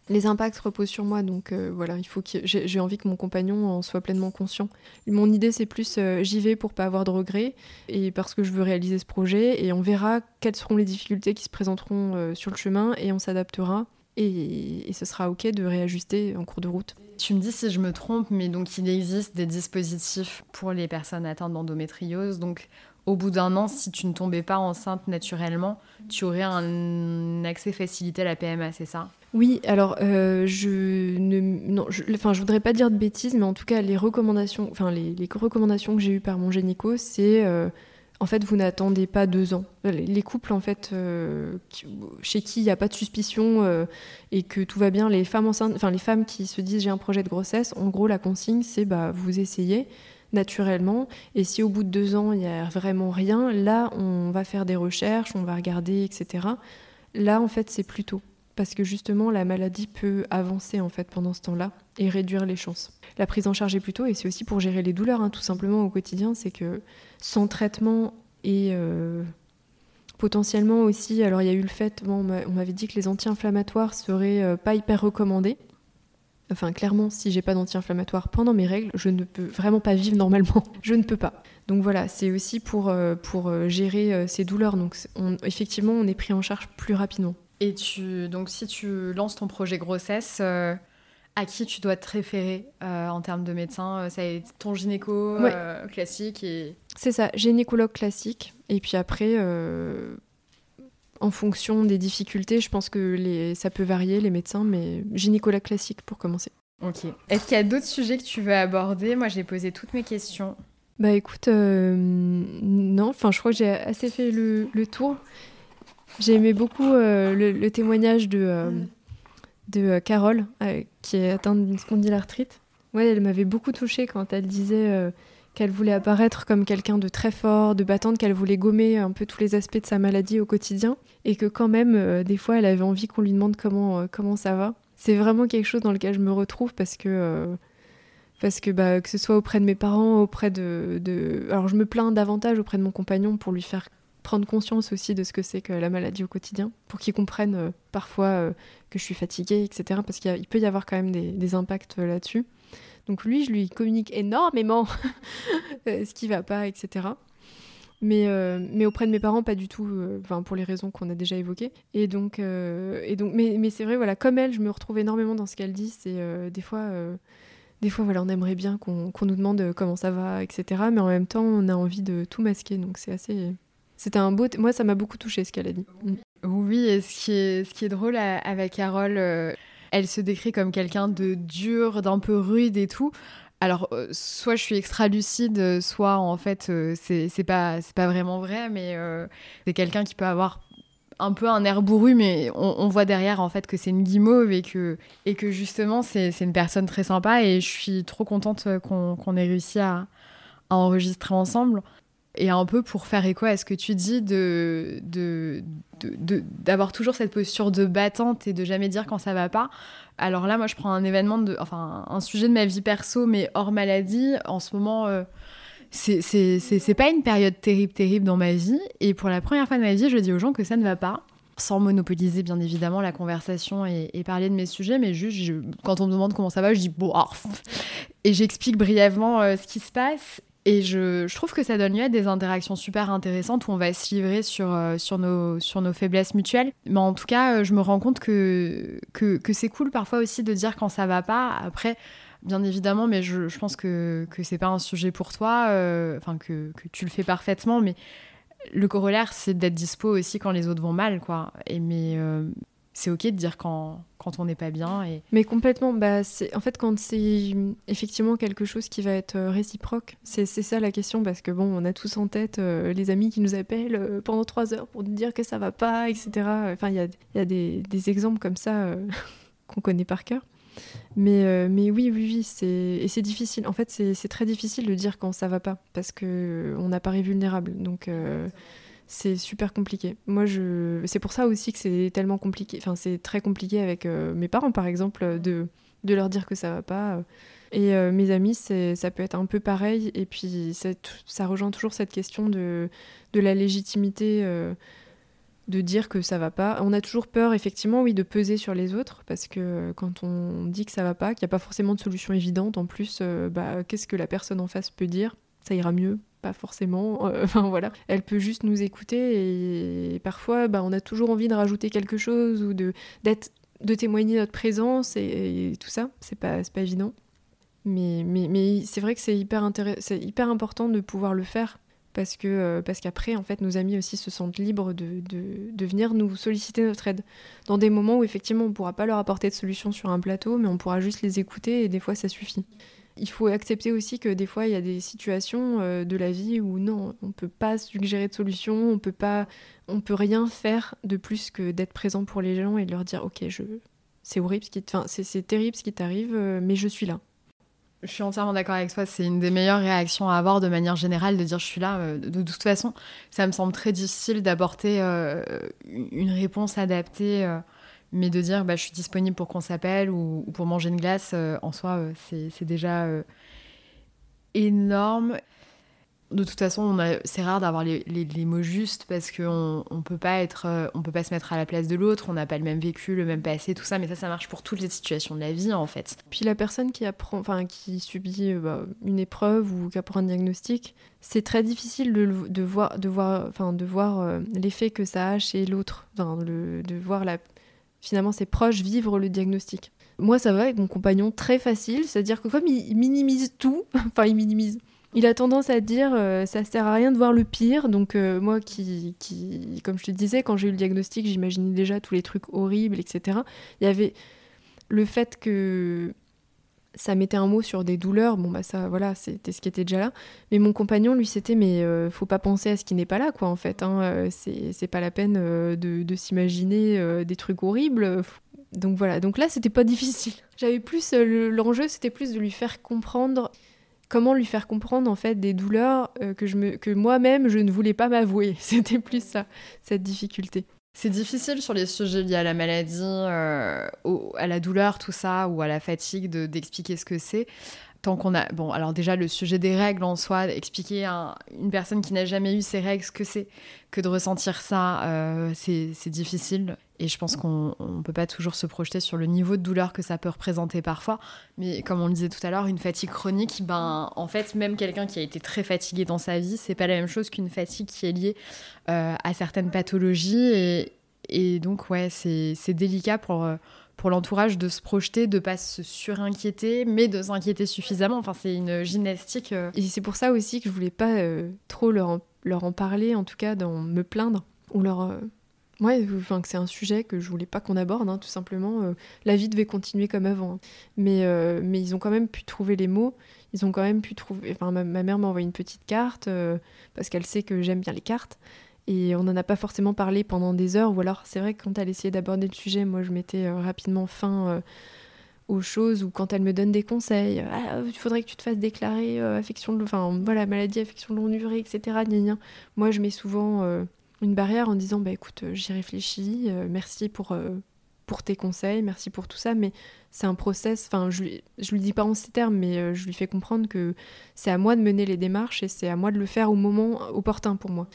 Les impacts reposent sur moi, donc voilà, il faut que j'ai envie que mon compagnon en soit pleinement conscient. Mon idée, c'est plus j'y vais pour pas avoir de regrets et parce que je veux réaliser ce projet et on verra quelles seront les difficultés qui se présenteront sur le chemin et on s'adaptera et, ce sera OK de réajuster en cours de route. Tu me dis si je me trompe, mais donc il existe des dispositifs pour les personnes atteintes d'endométriose. Donc au bout d'un an, si tu ne tombais pas enceinte naturellement, tu aurais un accès facilité à la PMA, c'est ça? Oui, alors euh, je ne enfin, je voudrais pas dire de bêtises, mais en tout cas les recommandations, enfin les, les recommandations que j'ai eues par mon gynéco, c'est euh, en fait, vous n'attendez pas deux ans. Les couples, en fait, euh, chez qui il n'y a pas de suspicion euh, et que tout va bien, les femmes enceintes, enfin les femmes qui se disent j'ai un projet de grossesse, en gros, la consigne, c'est bah vous essayez naturellement. Et si au bout de deux ans il n'y a vraiment rien, là, on va faire des recherches, on va regarder, etc. Là, en fait, c'est plus tôt parce que justement la maladie peut avancer en fait pendant ce temps-là et réduire les chances. La prise en charge est plutôt et c'est aussi pour gérer les douleurs hein, tout simplement au quotidien, c'est que sans traitement et euh, potentiellement aussi, alors il y a eu le fait, on m'avait dit que les anti-inflammatoires seraient euh, pas hyper recommandés. Enfin, clairement, si j'ai pas d'anti-inflammatoire pendant mes règles, je ne peux vraiment pas vivre normalement. je ne peux pas. Donc voilà, c'est aussi pour, euh, pour gérer ces douleurs. Donc effectivement, on est pris en charge plus rapidement. Et tu, donc si tu lances ton projet grossesse, euh, à qui tu dois te référer euh, en termes de médecin Ça est ton gynéco euh, classique et... C'est ça, gynécologue classique. Et puis après, en fonction des difficultés, je pense que les, ça peut varier les médecins, mais gynécologue classique pour commencer. Ok. Est-ce qu'il y a d'autres sujets que tu veux aborder? Moi, j'ai posé toutes mes questions. Bah écoute, non, enfin je crois que j'ai assez fait le, le tour. J'ai aimé beaucoup euh, le, témoignage de, euh, de euh, Carole, qui est atteinte d'une spondylarthrite. Ouais, elle m'avait beaucoup touchée quand elle disait qu'elle voulait apparaître comme quelqu'un de très fort, de battante, qu'elle voulait gommer un peu tous les aspects de sa maladie au quotidien, et que quand même, des fois, elle avait envie qu'on lui demande comment, comment ça va. C'est vraiment quelque chose dans lequel je me retrouve parce que parce que bah, que ce soit auprès de mes parents, auprès de, de, Alors je me plains davantage auprès de mon compagnon pour lui faire prendre conscience aussi de ce que c'est que la maladie au quotidien, pour qu'ils comprennent euh, parfois euh, que je suis fatiguée, etc. Parce qu'il peut y avoir quand même des, impacts euh, là-dessus. Donc lui, je lui communique énormément ce qui va pas, etc. Mais, mais auprès de mes parents, pas du tout, pour les raisons qu'on a déjà évoquées. Et donc, et donc mais, mais c'est vrai, voilà, comme elle, je me retrouve énormément dans ce qu'elle dit. C'est des fois des fois, voilà, on aimerait bien qu'on nous demande comment ça va, etc. Mais en même temps, on a envie de tout masquer. Donc, c'est assez, c'était un beau. Moi, ça m'a beaucoup touché ce qu'elle a dit. Mm. Oui, et ce qui est, drôle avec Carole, euh, elle se décrit comme quelqu'un de dur, d'un peu rude et tout. Alors, euh, soit je suis extra lucide, soit en fait, euh, c'est pas, pas vraiment vrai, mais c'est quelqu'un qui peut avoir un peu un air bourru, mais on, voit derrière en fait que c'est une guimauve et que, et que justement c'est une personne très sympa et je suis trop contente qu'on ait réussi à enregistrer ensemble et un peu pour faire écho à ce que tu dis de, d'avoir toujours cette posture de battante et de jamais dire quand ça va pas. Alors là, moi, je prends un événement de, enfin, un sujet de ma vie perso, mais hors maladie. En ce moment, euh, c'est pas une période terrible, terrible dans ma vie. Et pour la première fois de ma vie, je dis aux gens que ça ne va pas. Sans monopoliser, bien évidemment, la conversation et, parler de mes sujets, mais juste, quand on me demande comment ça va, je dis bon, ah, et j'explique brièvement euh, ce qui se passe. Et je, trouve que ça donne lieu à des interactions super intéressantes où on va se livrer sur, euh, nos, faiblesses mutuelles. Mais en tout cas, euh, je me rends compte que, c'est cool parfois aussi de dire quand ça va pas. Après, bien évidemment, mais je, pense que, c'est pas un sujet pour toi, euh, que, tu le fais parfaitement, mais le corollaire, c'est d'être dispo aussi quand les autres vont mal, quoi. Et mais c'est ok de dire quand, quand on n'est pas bien. Et... Mais complètement, bah, en fait quand c'est effectivement quelque chose qui va être euh, réciproque, c'est ça la question parce que bon, on a tous en tête euh, les amis qui nous appellent euh, pendant trois heures pour nous dire que ça va pas, etc. Enfin, il y a, y a des, des, exemples comme ça qu'on connaît par cœur. Mais, mais oui, oui, oui, c'est et c'est difficile. En fait, c'est très difficile de dire quand ça va pas parce que on apparaît vulnérable. Donc c'est super compliqué. Moi, je... c'est pour ça aussi que c'est tellement compliqué. Enfin, c'est très compliqué avec euh, mes parents, par exemple, de, de leur dire que ça va pas. Et euh, mes amis, ça peut être un peu pareil. Et puis, ça rejoint toujours cette question de, de la légitimité euh, de dire que ça va pas. On a toujours peur, effectivement, oui, de peser sur les autres, parce que quand on dit que ça va pas, qu'il n'y a pas forcément de solution évidente, en plus, bah, qu'est-ce que la personne en face peut dire? Ça ira mieux, pas forcément. Euh, enfin voilà, elle peut juste nous écouter et, parfois, bah, on a toujours envie de rajouter quelque chose ou de d'être, de témoigner notre présence et, tout ça. C'est pas, pas évident. Mais, mais, mais c'est vrai que c'est hyper, c'est hyper important de pouvoir le faire parce que euh, parce qu'après en fait nos amis aussi se sentent libres de, de, de, venir nous solliciter notre aide dans des moments où effectivement on pourra pas leur apporter de solution sur un plateau mais on pourra juste les écouter et des fois ça suffit il faut accepter aussi que des fois, il y a des situations euh, de la vie où non, on ne peut pas suggérer de solution, on peut pas, on peut rien faire de plus que d'être présent pour les gens et de leur dire, ok, je, c'est horrible, ce qui, c'est terrible ce qui t'arrive, euh, mais je suis là. Je suis entièrement d'accord avec toi. C'est une des meilleures réactions à avoir de manière générale de dire je suis là. Euh, de, toute façon, ça me semble très difficile d'apporter une réponse adaptée mais de dire bah, je suis disponible pour qu'on s'appelle ou, pour manger une glace, euh, en soi, euh, c'est déjà euh, énorme. De toute façon, c'est rare d'avoir les, mots justes parce qu'on ne peut pas on peut pas se mettre à la place de l'autre, on n'a pas le même vécu, le même passé, tout ça, mais ça, ça marche pour toutes les situations de la vie en fait. Puis la personne qui apprend, qui subit bah, une épreuve ou qui apprend un diagnostic, c'est très difficile de, voir, de voir, de voir l'effet que ça a chez l'autre, de voir la, finalement ses proches vivre le diagnostic. Moi, ça va avec mon compagnon très facile, c'est-à-dire que comme il minimise tout, enfin, il minimise. Il a tendance à dire euh, ça sert à rien de voir le pire. Donc, euh, moi, qui, qui, comme je te disais, quand j'ai eu le diagnostic, j'imaginais déjà tous les trucs horribles, etc. Il y avait le fait que ça mettait un mot sur des douleurs, bon bah ça voilà, c'était ce qui était déjà là. Mais mon compagnon, lui, c'était mais euh, faut pas penser à ce qui n'est pas là, quoi, en fait. Hein. Euh, c'est pas la peine euh, de, s'imaginer des trucs horribles. Donc voilà, donc là, c'était pas difficile. J'avais plus, l'enjeu, c'était plus de lui faire comprendre, comment lui faire comprendre, en fait, des douleurs que, que moi-même, je ne voulais pas m'avouer. C'était plus ça, cette difficulté. C'est difficile sur les sujets liés à la maladie, euh, à la douleur, tout ça, ou à la fatigue, d'expliquer ce que c'est. Tant qu'on a. Bon, alors déjà, le sujet des règles en soi, expliquer à une personne qui n'a jamais eu ces règles ce que c'est que de ressentir ça, euh, c'est difficile. Et je pense qu'on ne peut pas toujours se projeter sur le niveau de douleur que ça peut représenter parfois. Mais comme on le disait tout à l'heure, une fatigue chronique, ben, en fait, même quelqu'un qui a été très fatigué dans sa vie, c'est pas la même chose qu'une fatigue qui est liée euh, à certaines pathologies. Et, donc, ouais, c'est délicat pour, euh, pour l'entourage de se projeter, de pas se surinquiéter, mais de s'inquiéter suffisamment. Enfin, c'est une gymnastique. Euh. Et c'est pour ça aussi que je voulais pas trop leur en, leur en parler, en tout cas, dans me plaindre ou leur Ouais, enfin c'est un sujet que je voulais pas qu'on aborde, hein, tout simplement. Euh, la vie devait continuer comme avant, hein. mais euh, mais ils ont quand même pu trouver les mots. Ils ont quand même pu trouver. Ma, mère m'a envoyé une petite carte euh, parce qu'elle sait que j'aime bien les cartes. Et on n'en a pas forcément parlé pendant des heures. Ou alors, c'est vrai que quand elle essayait d'aborder le sujet, moi, je mettais rapidement fin aux choses. Ou quand elle me donne des conseils, ah, il faudrait que tu te fasses déclarer affection, de... enfin voilà, maladie, affection de longue durée, etc. Moi, je mets souvent une barrière en disant bah écoute euh, j'y réfléchis euh, merci pour euh, pour tes conseils, merci pour tout ça, mais c'est un process. Enfin, je, je lui dis pas en ces termes, mais je lui fais comprendre que c'est à moi de mener les démarches et c'est à moi de le faire au moment opportun pour moi.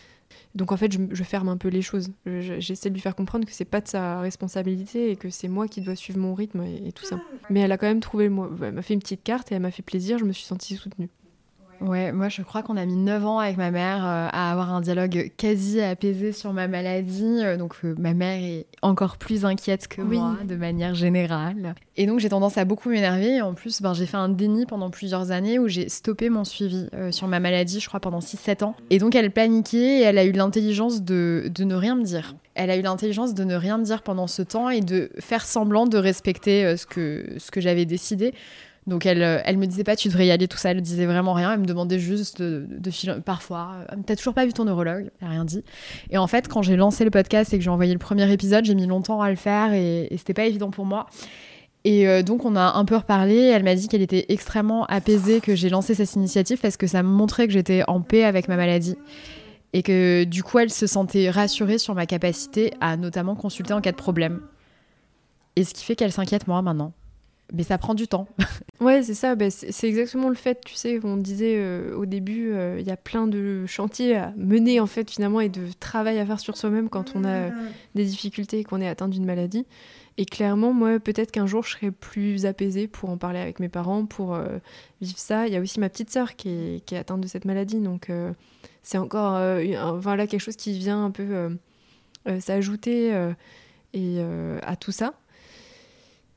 Donc en fait, je, ferme un peu les choses. J'essaie de lui faire comprendre que c'est pas de sa responsabilité et que c'est moi qui dois suivre mon rythme et, tout ça. Mais elle a quand même trouvé mot. Elle m'a fait une petite carte et elle m'a fait plaisir. Je me suis sentie soutenue. Ouais, moi je crois qu'on a mis 9 ans avec ma mère euh, à avoir un dialogue quasi apaisé sur ma maladie. Euh, donc euh, ma mère est encore plus inquiète que moi de manière générale. Et donc j'ai tendance à beaucoup m'énerver. En plus, ben, j'ai fait un déni pendant plusieurs années où j'ai stoppé mon suivi sur ma maladie, je crois, pendant 6-7 ans. Et donc elle paniquait et elle a eu l'intelligence de, de ne rien me dire. Elle a eu l'intelligence de ne rien me dire pendant ce temps et de faire semblant de respecter ce que, ce que j'avais décidé. Donc elle, euh, elle me disait pas tu devrais y aller tout ça, elle disait vraiment rien, elle me demandait juste de, de, parfois, euh, t'as toujours pas vu ton neurologue, elle a rien dit. Et en fait quand j'ai lancé le podcast et que j'ai envoyé le premier épisode, j'ai mis longtemps à le faire et, c'était pas évident pour moi. Et euh, donc on a un peu reparlé, elle m'a dit qu'elle était extrêmement apaisée que j'ai lancé cette initiative parce que ça me montrait que j'étais en paix avec ma maladie et que du coup elle se sentait rassurée sur ma capacité à notamment consulter en cas de problème. Et ce qui fait qu'elle s'inquiète moi maintenant mais ça prend du temps. ouais, c'est ça. Bah, c'est exactement le fait, tu sais, on disait euh, au début, euh, il y a plein de chantiers à mener en fait finalement et de travail à faire sur soi-même quand on a des difficultés et qu'on est atteint d'une maladie. Et clairement, moi, peut-être qu'un jour, je serai plus apaisée pour en parler avec mes parents, pour euh, vivre ça. Il y a aussi ma petite sœur qui est, qui est atteinte de cette maladie, donc c'est encore enfin, là, quelque chose qui vient un peu s'ajouter et à tout ça.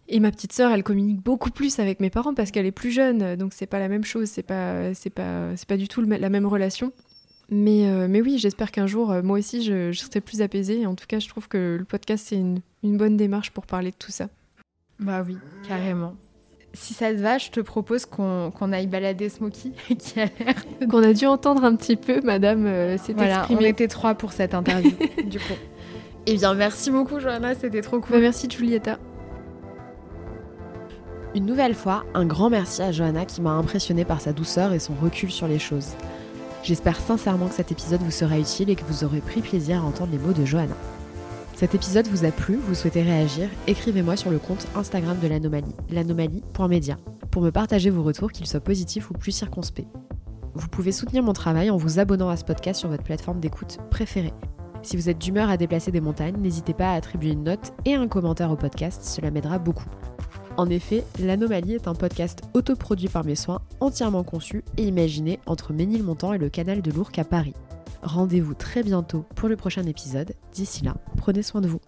Et ma petite sœur, elle communique beaucoup plus avec mes parents parce qu'elle est plus jeune, donc c'est pas la même chose, c'est pas, c'est pas, c'est pas du tout la même relation. Mais, euh, mais oui, j'espère qu'un jour, euh, moi aussi, je, serai plus apaisée. en tout cas, je trouve que le podcast, c'est une, bonne démarche pour parler de tout ça. Bah oui, carrément. Si ça te va, je te propose qu'on, aille balader Smokey, qui a l'air... Qu'on a dû entendre un petit peu, madame euh, s'est voilà, on était trois pour cette interview, du coup. Eh bien, merci beaucoup, Johanna, c'était trop cool. Bah, merci, Julieta. Une nouvelle fois, un grand merci à Johanna qui m'a impressionné par sa douceur et son recul sur les choses. J'espère sincèrement que cet épisode vous sera utile et que vous aurez pris plaisir à entendre les mots de Johanna. Cet épisode vous a plu, vous souhaitez réagir, écrivez-moi sur le compte Instagram de l'anomalie, l'anomalie.media, pour me partager vos retours, qu'ils soient positifs ou plus circonspects. Vous pouvez soutenir mon travail en vous abonnant à ce podcast sur votre plateforme d'écoute préférée. Si vous êtes d'humeur à déplacer des montagnes, n'hésitez pas à attribuer une note et un commentaire au podcast, cela m'aidera beaucoup. En effet, L'Anomalie est un podcast autoproduit par mes soins, entièrement conçu et imaginé entre Ménilmontant et le canal de l'Ourcq à Paris. Rendez-vous très bientôt pour le prochain épisode. D'ici là, prenez soin de vous.